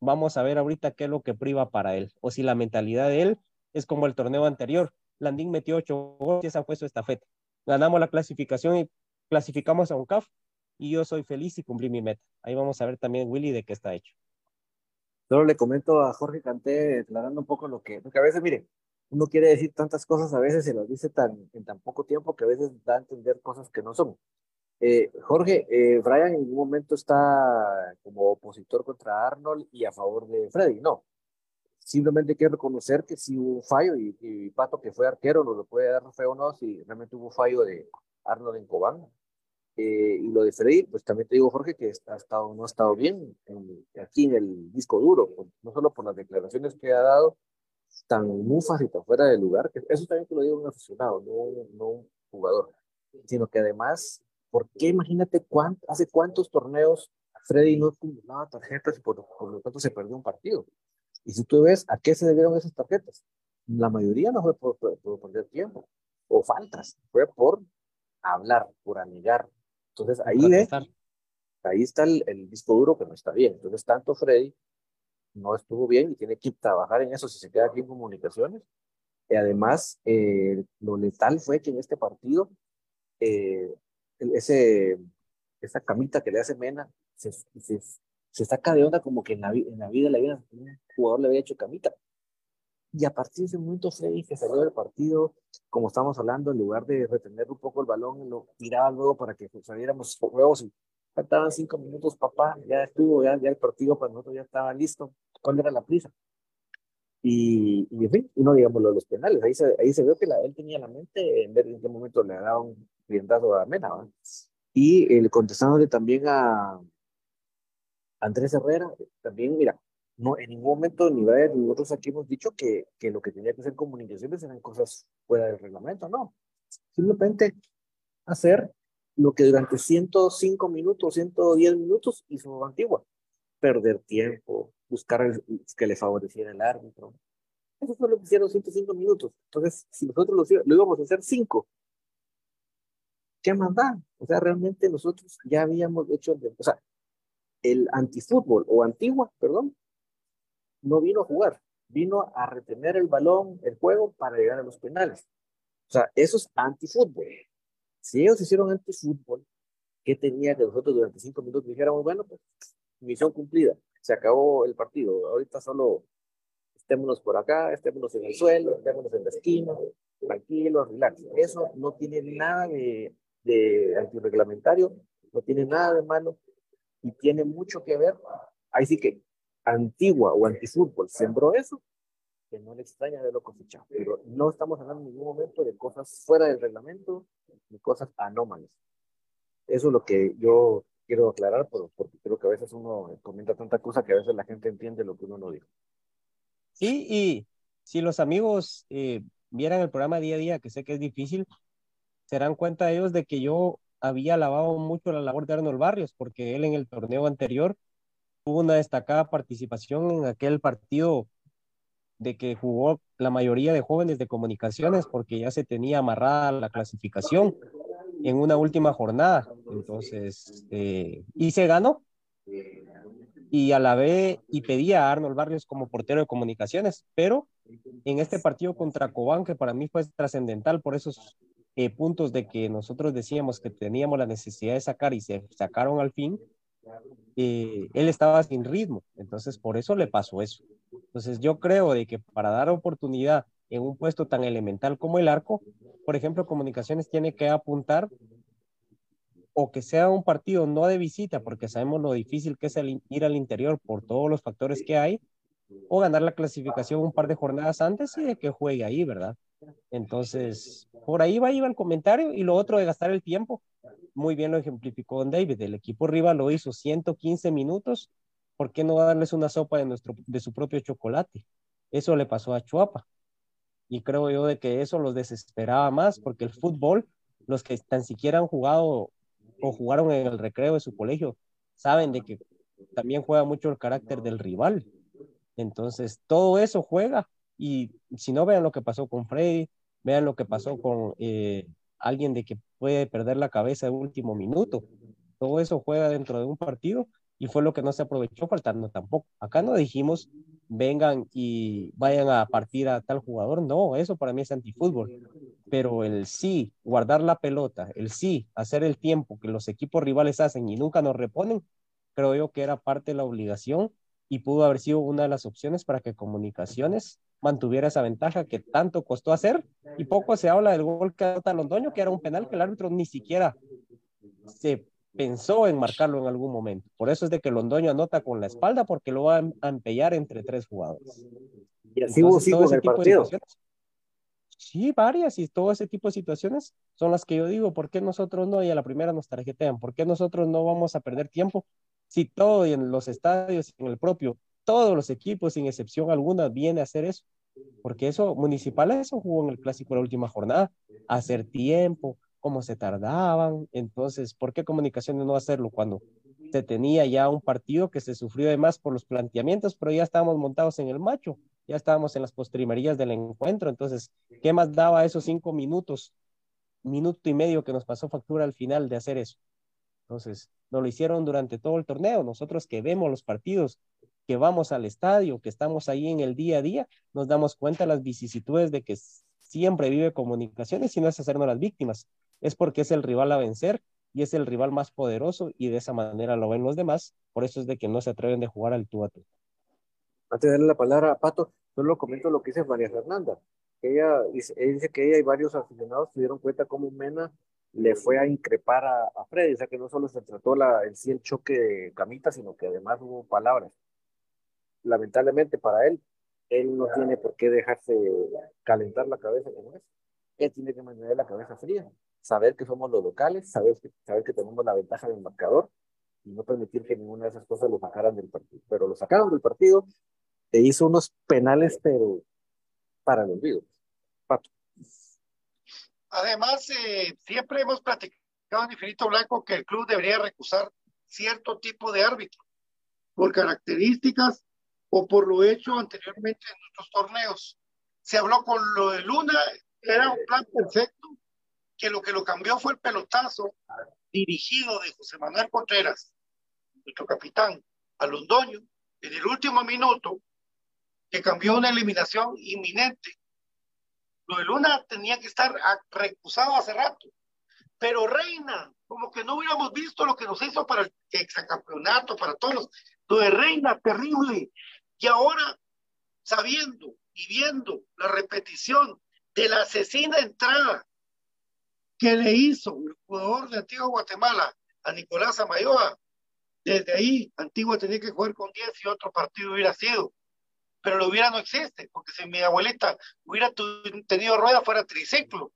vamos a ver ahorita qué es lo que priva para él, o si la mentalidad de él es como el torneo anterior. Landín metió ocho goles y esa fue su estafeta. Ganamos la clasificación y clasificamos a un CAF y yo soy feliz y cumplí mi meta. Ahí vamos a ver también, Willy, de qué está hecho. Solo le comento a Jorge Canté, declarando un poco lo que, porque a veces, mire, uno quiere decir tantas cosas, a veces se las dice tan, en tan poco tiempo que a veces da a entender cosas que no son. Eh, Jorge, eh, Brian en ningún momento está como opositor contra Arnold y a favor de Freddy, no. Simplemente que reconocer que si hubo un fallo y, Pato, que fue arquero, no lo puede dar feo o no, si realmente hubo fallo de Arnold en Cobán. Eh, y lo de Freddy, pues también te digo, Jorge, que ha estado, no ha estado bien aquí en el disco duro, no solo por las declaraciones que ha dado, tan mufas y tan fuera de lugar, que eso también te lo digo un aficionado, no, no un jugador, sino que además, ¿por qué imagínate cuánto, hace cuántos torneos Freddy no acumulaba tarjetas y por, lo tanto se perdió un partido? Y si tú ves a qué se debieron esas tarjetas, la mayoría no fue por, por perder tiempo o faltas, fue por hablar, por anigar, entonces ahí ahí está el, disco duro que no está bien. Entonces tanto Freddy no estuvo bien y tiene que trabajar en eso si se queda aquí en comunicaciones. Y además, eh, lo letal fue que en este partido, eh, ese, esa camita que le hace Mena se, se, se, saca de onda como que en la, en la vida le había, un jugador le había hecho camita. Y a partir de ese momento Freddy que salió del partido, como estamos hablando, en lugar de retener un poco el balón, lo tiraba luego para que saliéramos juegos y faltaban cinco minutos, papá, ya estuvo, ya, ya el partido para nosotros ya estaba listo. ¿Cuál era la prisa? Y, y en fin, y no digamos los penales, ahí se, ahí se ve que la, él tenía la mente en ver en qué momento le daba un riendazo a Mena. Y el contestándole también a Andrés Herrera, también, mira, no, en ningún momento ni Brian ni nosotros aquí hemos dicho que, que lo que tenía que ser comunicaciones eran cosas fuera del reglamento, no. Simplemente hacer lo que durante 105 minutos, 110 minutos hizo Antigua. Perder tiempo, buscar que le favoreciera el árbitro. Eso fue lo que hicieron 105 minutos. Entonces, si nosotros lo, lo íbamos a hacer 5, ¿qué más da? O sea, realmente nosotros ya habíamos hecho, o sea, el antifútbol o antigua, perdón, no vino a jugar, vino a retener el balón, el juego, para llegar a los penales. O sea, eso es antifútbol. Si ellos hicieron antifútbol, ¿qué tenía que nosotros durante cinco minutos dijéramos, bueno, pues misión cumplida, se acabó el partido, ahorita solo estémonos por acá, estémonos en el suelo, estémonos en la esquina, tranquilos, relax. Eso no tiene nada de, de antirreglamentario, no tiene nada de malo y tiene mucho que ver. Ahí sí que antigua o antifútbol sembró eso, que no le extraña verlo cosechado. Pero no estamos hablando en ningún momento de cosas fuera del reglamento, ni cosas anómalas. Eso es lo que yo quiero aclarar, porque creo que a veces uno comenta tanta cosa que a veces la gente entiende lo que uno no dijo. Sí, y si los amigos eh, vieran el programa día a día, que sé que es difícil, se darán cuenta ellos de que yo había alabado mucho la labor de Arnold Barrios, porque él en el torneo anterior tuvo una destacada participación en aquel partido de que jugó la mayoría de jóvenes de comunicaciones porque ya se tenía amarrada la clasificación en una última jornada. Entonces, eh, y se ganó. Y alabé y pedí a Arnold Barrios como portero de comunicaciones, pero en este partido contra Cobán, que para mí fue trascendental por esos eh, puntos de que nosotros decíamos que teníamos la necesidad de sacar y se sacaron al fin, eh, él estaba sin ritmo, entonces por eso le pasó eso. Entonces yo creo de que para dar oportunidad en un puesto tan elemental como el arco, por ejemplo, Comunicaciones tiene que apuntar o que sea un partido no de visita, porque sabemos lo difícil que es ir al interior por todos los factores que hay, o ganar la clasificación un par de jornadas antes y de que juegue ahí, ¿verdad? Entonces, por ahí va, iba el comentario y lo otro de gastar el tiempo, muy bien lo ejemplificó Don David, el equipo rival lo hizo 115 minutos, ¿por qué no darles una sopa de, nuestro, de su propio chocolate? Eso le pasó a Chuapa. Y creo yo de que eso los desesperaba más, porque el fútbol, los que tan siquiera han jugado o jugaron en el recreo de su colegio, saben de que también juega mucho el carácter del rival. Entonces, todo eso juega. Y si no, vean lo que pasó con Freddy, vean lo que pasó con eh, alguien de que puede perder la cabeza de último minuto. Todo eso juega dentro de un partido y fue lo que no se aprovechó faltando tampoco. Acá no dijimos vengan y vayan a partir a tal jugador, no, eso para mí es antifútbol. Pero el sí, guardar la pelota, el sí, hacer el tiempo que los equipos rivales hacen y nunca nos reponen, creo yo que era parte de la obligación y pudo haber sido una de las opciones para que Comunicaciones mantuviera esa ventaja que tanto costó hacer y poco se habla del gol que anota Londoño, que era un penal que el árbitro ni siquiera se pensó en marcarlo en algún momento. Por eso es de que Londoño anota con la espalda porque lo va a empellar entre tres jugadores. Y así hubo el partido. Sí, varias y todo ese tipo de situaciones son las que yo digo, ¿por qué nosotros no? Y a la primera nos tarjetean, ¿por qué nosotros no vamos a perder tiempo si todo y en los estadios, en el propio, todos los equipos, sin excepción alguna, viene a hacer eso? Porque eso, Municipal, eso jugó en el clásico la última jornada, hacer tiempo, cómo se tardaban. Entonces, ¿por qué Comunicaciones no hacerlo cuando se tenía ya un partido que se sufrió además por los planteamientos, pero ya estábamos montados en el macho, ya estábamos en las postrimerías del encuentro. Entonces, ¿qué más daba esos cinco minutos, minuto y medio que nos pasó factura al final de hacer eso? Entonces, no lo hicieron durante todo el torneo. Nosotros que vemos los partidos, que vamos al estadio, que estamos ahí en el día a día, nos damos cuenta de las vicisitudes de que siempre vive comunicaciones y no es hacernos las víctimas, es porque es el rival a vencer y es el rival más poderoso y de esa manera lo ven los demás, por eso es de que no se atreven de jugar al tú a tú. Antes de darle la palabra a Pato, solo comento lo que dice María Fernanda. Ella dice, dice que ella y varios aficionados se dieron cuenta cómo Mena le fue a increpar a, a Freddy, o sea que no solo se trató la, en sí el choque de camita, sino que además hubo palabras. Lamentablemente para él, él no tiene por qué dejarse calentar la cabeza como es. Él tiene que mantener la cabeza fría, saber que somos los locales, saber que, saber que tenemos la ventaja del marcador y no permitir que ninguna de esas cosas lo sacaran del partido. Pero lo sacaron del partido e hizo unos penales, pero para el olvido. Pato. Además, eh, siempre hemos platicado en Infinito Blanco que el club debería recusar cierto tipo de árbitro por características o por lo hecho anteriormente en nuestros torneos. Se habló con lo de Luna, era un plan perfecto, que lo que lo cambió fue el pelotazo dirigido de José Manuel Contreras, nuestro capitán, a Londoño, en el último minuto, que cambió una eliminación inminente. Lo de Luna tenía que estar recusado hace rato. Pero Reina, como que no hubiéramos visto lo que nos hizo para el exacampeonato, para todos. Lo de Reina, terrible. Y ahora, sabiendo y viendo la repetición de la asesina entrada que le hizo el jugador de Antigua Guatemala a Nicolás Amayoa, desde ahí Antigua tenía que jugar con 10 y otro partido hubiera sido. pero lo hubiera no existe, porque si mi abuelita hubiera tenido rueda fuera triciclo.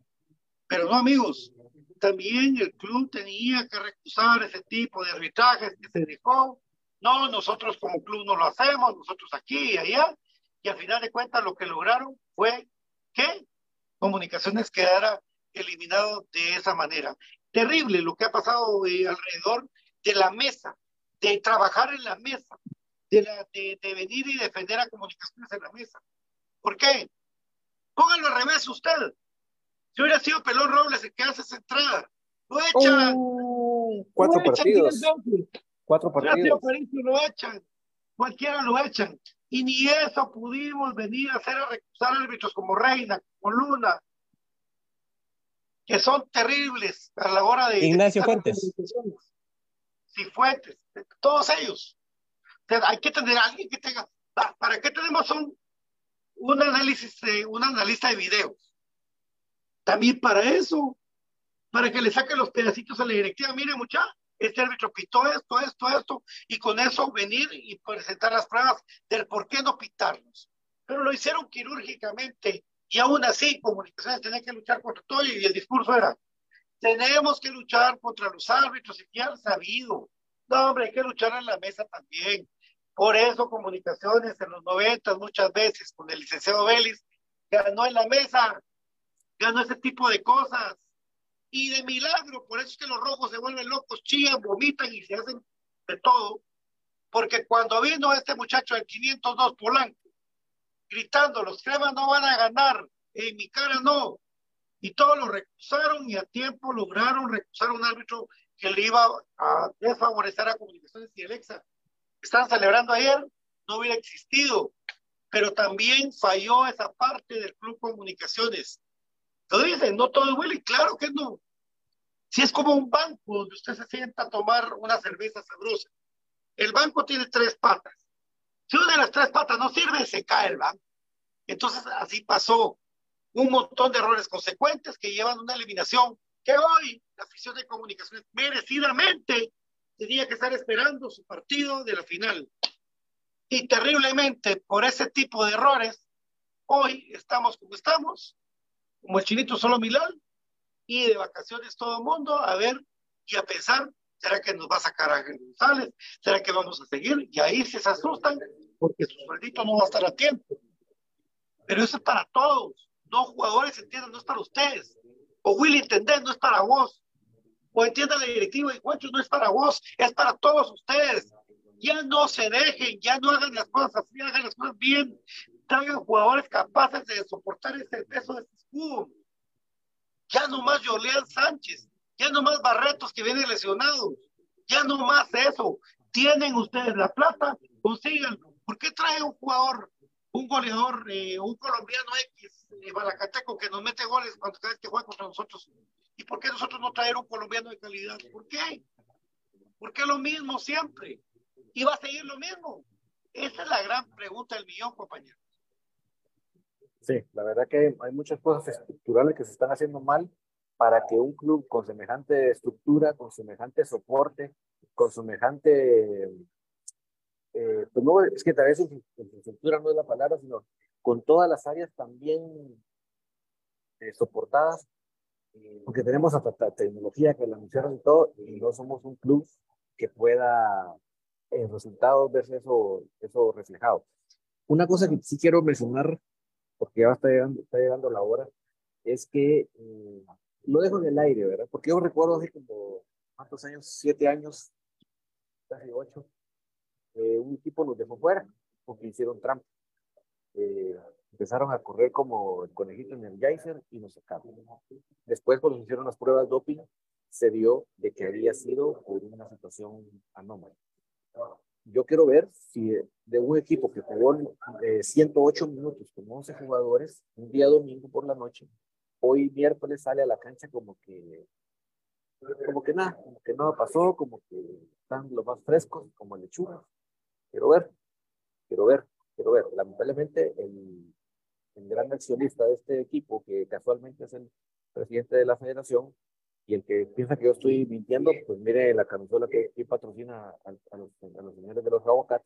Pero no, amigos, también el club tenía que recusar ese tipo de arbitrajes que se dejó. No, nosotros como club no lo hacemos, nosotros aquí y allá. Y al final de cuentas lo que lograron fue que Comunicaciones quedara eliminado de esa manera. Terrible lo que ha pasado eh, alrededor de la mesa, de trabajar en la mesa, de, la, de, de, venir y defender a comunicaciones en la mesa. ¿Por qué? Póngalo al revés usted. Si hubiera sido Pelón Robles el que hace esa entrada, lo echan. Uh, cuatro lo partidos. Cuatro partidos. Lo echan. Cualquiera lo echan. Y ni eso pudimos venir a hacer a recusar árbitros como Reina, como Luna, que son terribles a la hora de. Ignacio Fuentes. Cifuentes, todos ellos. O sea, hay que tener a alguien que tenga. ¿Para qué tenemos un, un análisis, de, un analista de videos? También para eso, para que le saquen los pedacitos a la directiva. Mire, mucha, este árbitro pitó esto, esto, esto, y con eso venir y presentar las pruebas del por qué no pitarlos. Pero lo hicieron quirúrgicamente y aún así, comunicaciones tenía que luchar contra todo y el discurso era, tenemos que luchar contra los árbitros y ya han sabido. No, hombre, hay que luchar en la mesa también. Por eso comunicaciones en los noventas muchas veces con el licenciado Vélez ganó en la mesa, ganó ese tipo de cosas. Y de milagro, por eso es que los rojos se vuelven locos, chillan, vomitan y se hacen de todo. Porque cuando vino este muchacho del 502 Polanco, gritando, los cremas no van a ganar, en mi cara no. Y todos lo recusaron y a tiempo lograron recusar a un árbitro que le iba a desfavorecer a Comunicaciones y Alexa. Estaban celebrando ayer, no hubiera existido, pero también falló esa parte del Club Comunicaciones. Lo dicen, no todo huele, claro que no. Si es como un banco donde usted se sienta a tomar una cerveza sabrosa, el banco tiene tres patas. Si una de las tres patas no sirve, se cae el banco. Entonces, así pasó. Un montón de errores consecuentes que llevan una eliminación que hoy la afición de comunicaciones merecidamente tenía que estar esperando su partido de la final. Y terriblemente, por ese tipo de errores, hoy estamos como estamos, como el chinito solo Milán, y de vacaciones todo el mundo a ver y a pensar ¿Será que nos va a sacar a González? ¿Será que vamos a seguir? Y ahí se asustan porque su sueldito no va a estar a tiempo. Pero eso es para todos. No jugadores entiendan, no es para ustedes. O Willy entender, no es para vos. O entienda la directiva y Juancho, no es para vos, es para todos ustedes. Ya no se dejen, ya no hagan las cosas así, hagan las cosas bien. Traigan jugadores capaces de soportar ese peso de este escudo. Ya no más Jorleán Sánchez, ya no más Barretos que vienen lesionados, ya no más eso. Tienen ustedes la plata, consíganlo. ¿Por qué trae un jugador, un goleador, eh, un colombiano X, eh, Balacateco, que nos mete goles cuando cada vez que juega contra nosotros? ¿Y por qué nosotros no traer un colombiano de calidad? ¿Por qué? ¿Por qué lo mismo siempre? ¿Y va a seguir lo mismo? Esa es la gran pregunta del millón, compañeros. Sí, la verdad que hay muchas cosas estructurales que se están haciendo mal para que un club con semejante estructura, con semejante soporte, con semejante, eh, pues no, es que tal vez su, estructura no es la palabra, sino con todas las áreas también eh, soportadas, eh, porque tenemos hasta tecnología que la anunciaron y todo, y no somos un club que pueda en resultados verse eso, eso reflejado. Una cosa que sí quiero mencionar, porque ya está llegando, está llegando la hora, es que lo dejo en el aire, ¿verdad? Porque yo recuerdo hace como, ¿cuántos años? Siete años, casi ocho, eh, un equipo nos dejó fuera porque hicieron trampa. Eh, empezaron a correr como el conejito en el geyser y nos sacaron. Después, cuando hicieron las pruebas doping, se dio de que había sido por una situación anómala. Yo quiero ver si de un equipo que jugó eh, 108 minutos con 11 jugadores, un día domingo por la noche, hoy miércoles sale a la cancha como que, como que nada, como que nada pasó, como que están los más frescos, como lechugas. Quiero ver, quiero ver, quiero ver. Lamentablemente, el, el gran accionista de este equipo, que casualmente es el presidente de la federación, y el que piensa que yo estoy mintiendo, pues mire la camisola que, patrocina a, los, a, los, señores de los abogados.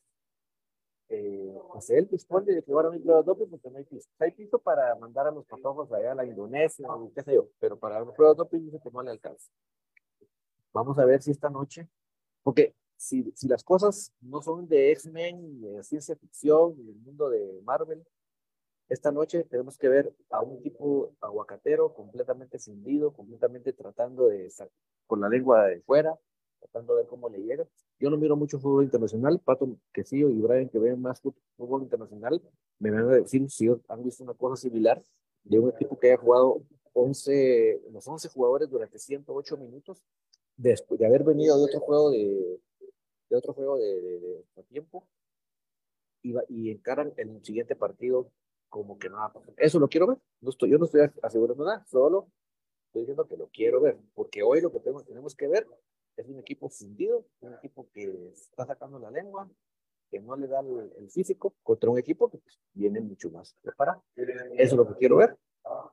eh, pues él dispone de que van a venir los doping porque no hay piso. Hay piso para mandar a los patojos allá a la Indonesia o qué sé yo, pero para los pruebas doping dice que no le alcanza. Vamos a ver si esta noche, porque si, si las cosas no son de X-Men, de ciencia ficción, del mundo de Marvel, esta noche tenemos que ver a un tipo aguacatero completamente cindido, completamente tratando de con la lengua de fuera, tratando de ver cómo le llega. Yo no miro mucho fútbol internacional, Pato que sí, y Brian que ven más fútbol internacional, me van a decir si han visto una cosa similar de un equipo que haya jugado 11, los 11 jugadores durante 108 minutos, después de haber venido de otro juego de, de otro juego de, de, de tiempo, y, y encaran el siguiente partido como que no va a pasar. Eso lo quiero ver. No estoy, yo no estoy asegurando nada, solo estoy diciendo que lo quiero ver, porque hoy lo que tenemos, tenemos que ver es un equipo fundido, un equipo que está sacando la lengua, que no le da el, físico, contra un equipo que pues, viene mucho más preparado. Eso es lo que quiero ver.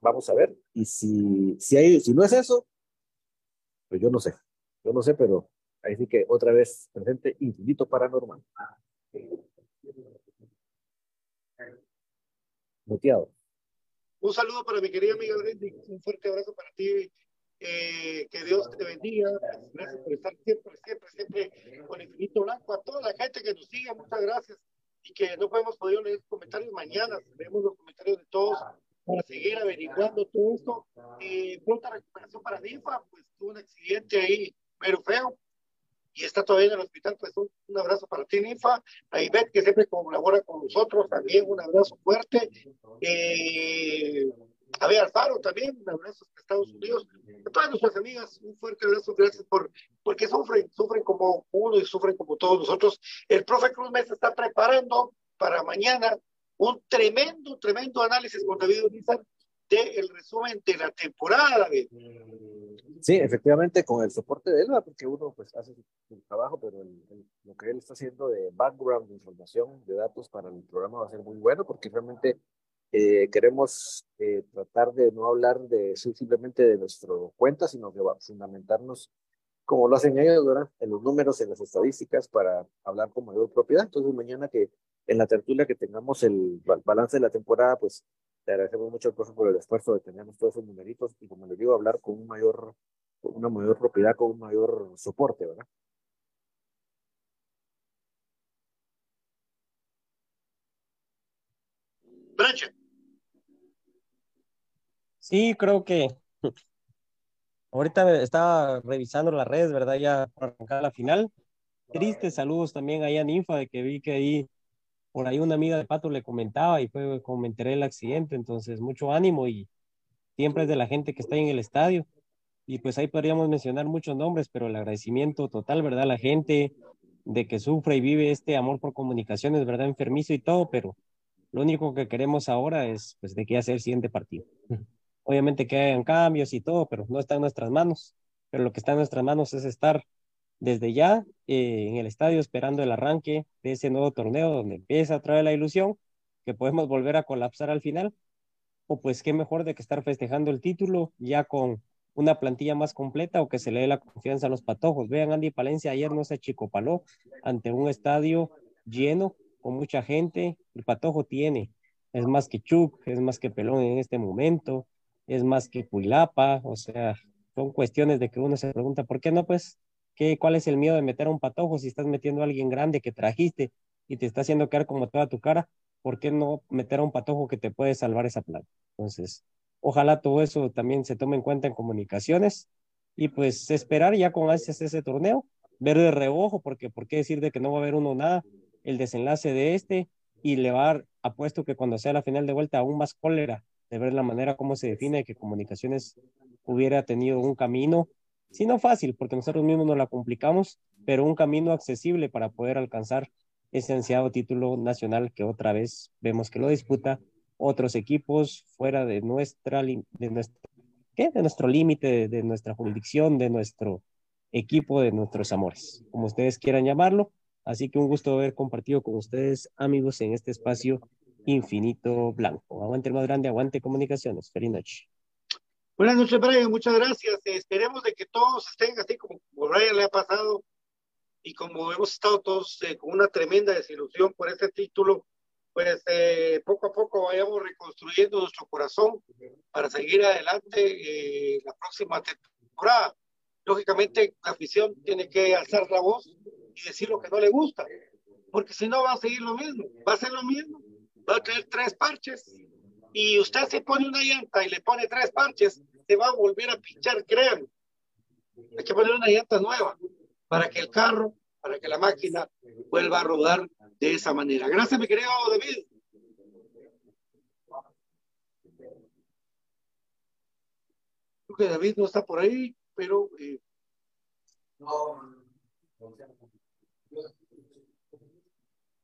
Vamos a ver. Y si, si, hay, si no es eso, pues yo no sé. Yo no sé, pero ahí sí que otra vez presente infinito paranormal. Un saludo para mi querida amiga Brandy, un fuerte abrazo para ti, eh, que Dios te bendiga, gracias por estar siempre, siempre, siempre con Infinito Blanco, a toda la gente que nos sigue, muchas gracias, y que no podemos poder leer comentarios mañana, vemos los comentarios de todos para seguir averiguando todo esto. Eh, pronta recuperación para Ninfa, pues tuvo un accidente ahí, pero feo, y está todavía en el hospital, pues un, abrazo para ti, Ninfa, a Ivette, que siempre colabora con nosotros, también un abrazo fuerte, eh, a ver, Alfaro también, un abrazo a Estados Unidos, a todas nuestras amigas, un fuerte abrazo, gracias por, porque sufren, sufren como uno y sufren como todos nosotros. El profe Cruz Mesa está preparando para mañana un tremendo, tremendo análisis con David Unizar del resumen de la temporada. Sí, efectivamente, con el soporte de él, porque uno pues hace su, trabajo, pero lo que él está haciendo de background, de información, de datos para el programa va a ser muy bueno, porque realmente eh, queremos eh, tratar de no hablar de simplemente de nuestra cuenta, sino que va a fundamentarnos, como lo hacen ellos, ¿verdad? en los números, en las estadísticas, para hablar con mayor propiedad. Entonces, mañana que en la tertulia que tengamos el balance de la temporada, pues te agradecemos mucho, profe, por el esfuerzo de tener todos esos numeritos y, como les digo, hablar con un mayor, con una mayor propiedad, con un mayor soporte, ¿verdad? Sí, creo que *laughs* ahorita estaba revisando las redes, ¿verdad? Ya para arrancar la final. Tristes saludos también ahí a Ninfa, de que vi que ahí por ahí una amiga de Pato le comentaba y fue como me enteré del accidente, entonces mucho ánimo y siempre es de la gente que está en el estadio. Y pues ahí podríamos mencionar muchos nombres, pero el agradecimiento total, ¿verdad? La gente de que sufre y vive este amor por comunicaciones, ¿verdad? Enfermizo y todo, pero lo único que queremos ahora es pues de qué hacer el siguiente partido. Obviamente que hayan cambios y todo, pero no está en nuestras manos. Pero lo que está en nuestras manos es estar desde ya eh, en el estadio esperando el arranque de ese nuevo torneo donde empieza a traer la ilusión que podemos volver a colapsar al final. O pues qué mejor de que estar festejando el título ya con una plantilla más completa o que se le dé la confianza a los patojos. Vean, Andy Palencia ayer no se achicopaló ante un estadio lleno, con mucha gente. El patojo tiene, es más que Chuck, es más que Pelón en este momento, es más que Puilapa, o sea, son cuestiones de que uno se pregunta, ¿por qué no? Pues ¿Qué, ¿Cuál es el miedo de meter a un patojo si estás metiendo a alguien grande que trajiste y te está haciendo quedar como toda tu cara? ¿Por qué no meter a un patojo que te puede salvar esa plata? Entonces, ojalá todo eso también se tome en cuenta en comunicaciones y pues esperar ya con ansias ese torneo, ver de reojo, porque por qué decir de que no va a haber uno nada, el desenlace de este y le va a dar, apuesto que cuando sea la final de vuelta aún más cólera de ver la manera como se define que comunicaciones hubiera tenido un camino si no fácil, porque nosotros mismos nos la complicamos, pero un camino accesible para poder alcanzar ese ansiado título nacional que otra vez vemos que lo disputa otros equipos fuera de nuestra de nuestro ¿qué? de nuestro límite, de, nuestra jurisdicción, de nuestro equipo, de nuestros amores, como ustedes quieran llamarlo. Así que un gusto haber compartido con ustedes, amigos, en este espacio infinito blanco. Aguante el más grande, aguante comunicaciones. Feliz noche. Buenas noches, Brian, muchas gracias. esperemos de que todos estén así como Brian le ha pasado y como hemos estado todos eh, con una tremenda desilusión por este título, pues eh, poco a poco vayamos reconstruyendo nuestro corazón para seguir adelante eh, la próxima temporada. Lógicamente, la afición tiene que alzar la voz y decir lo que no le gusta, porque si no va a seguir lo mismo, va a ser lo mismo, va a tener tres parches y usted se pone una llanta y le pone tres parches, se va a volver a pinchar, créanme. Hay que poner una llanta nueva para que el carro, para que la máquina vuelva a rodar de esa manera. Gracias, mi querido David. Creo que David no está por ahí, pero... Eh...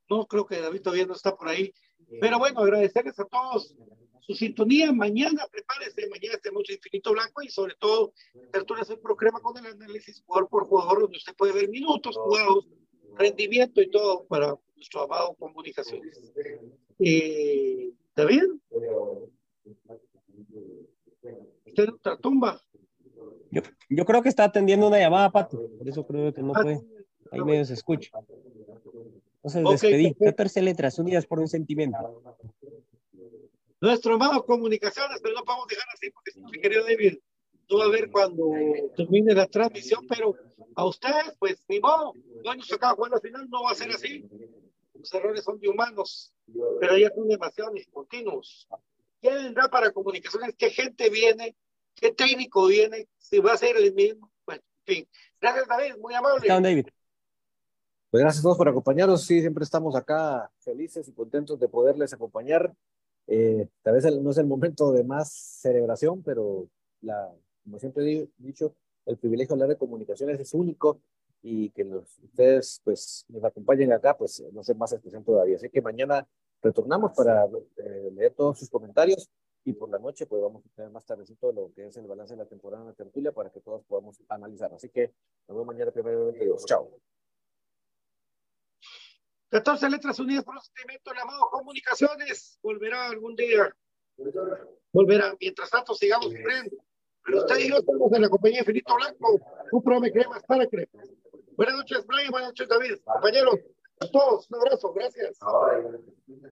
No, creo que David todavía no está por ahí. Pero bueno, agradecerles a todos su sintonía. Mañana, prepárese, mañana tenemos Infinito Blanco y sobre todo Tertulias el Procrema con el análisis jugador por jugador, donde usted puede ver minutos jugados, rendimiento y todo para nuestro amado Comunicaciones. Eh, David, usted en otra tumba. Yo, yo, creo que está atendiendo una llamada, Pato, por eso creo que no puede. Ahí medio se escucha. Entonces, okay, despedí. 14 letras unidas por un sentimiento. Nuestro amado Comunicaciones, pero no podemos dejar así porque, mi querido David, tú va a ver cuando termine la transmisión, pero a ustedes, pues, ni modo, no nos acaba jugar la final, no va a ser así. Los errores son de humanos, pero ya son demasiado continuos. ¿Quién vendrá para comunicaciones? ¿Qué gente viene? ¿Qué técnico viene? Si va a ser el mismo. Bueno, en fin. Gracias, David, muy amable. Chao, David. Pues gracias a todos por acompañarnos. Sí, siempre estamos acá felices y contentos de poderles acompañar. Eh, tal vez no es el momento de más celebración, pero la, como siempre he dicho, el privilegio de hablar de comunicaciones es único y que los, ustedes pues nos acompañen acá, pues no sé más especial todavía. Así que mañana retornamos para eh, leer todos sus comentarios y por la noche pues vamos a tener más tardecito lo que es el balance de la temporada de tertulia para que todos podamos analizar. Así que nos vemos mañana primero. Chao. 14 letras unidas por un sentimiento, el amado comunicaciones, volverá algún día. Volverá. Mientras tanto, sigamos sufriendo. Pero usted y yo estamos en la compañía Infinito Blanco, un programa de cremas para cremas. Buenas noches, Brian. Buenas noches, David. Compañeros, a todos, un abrazo. Gracias.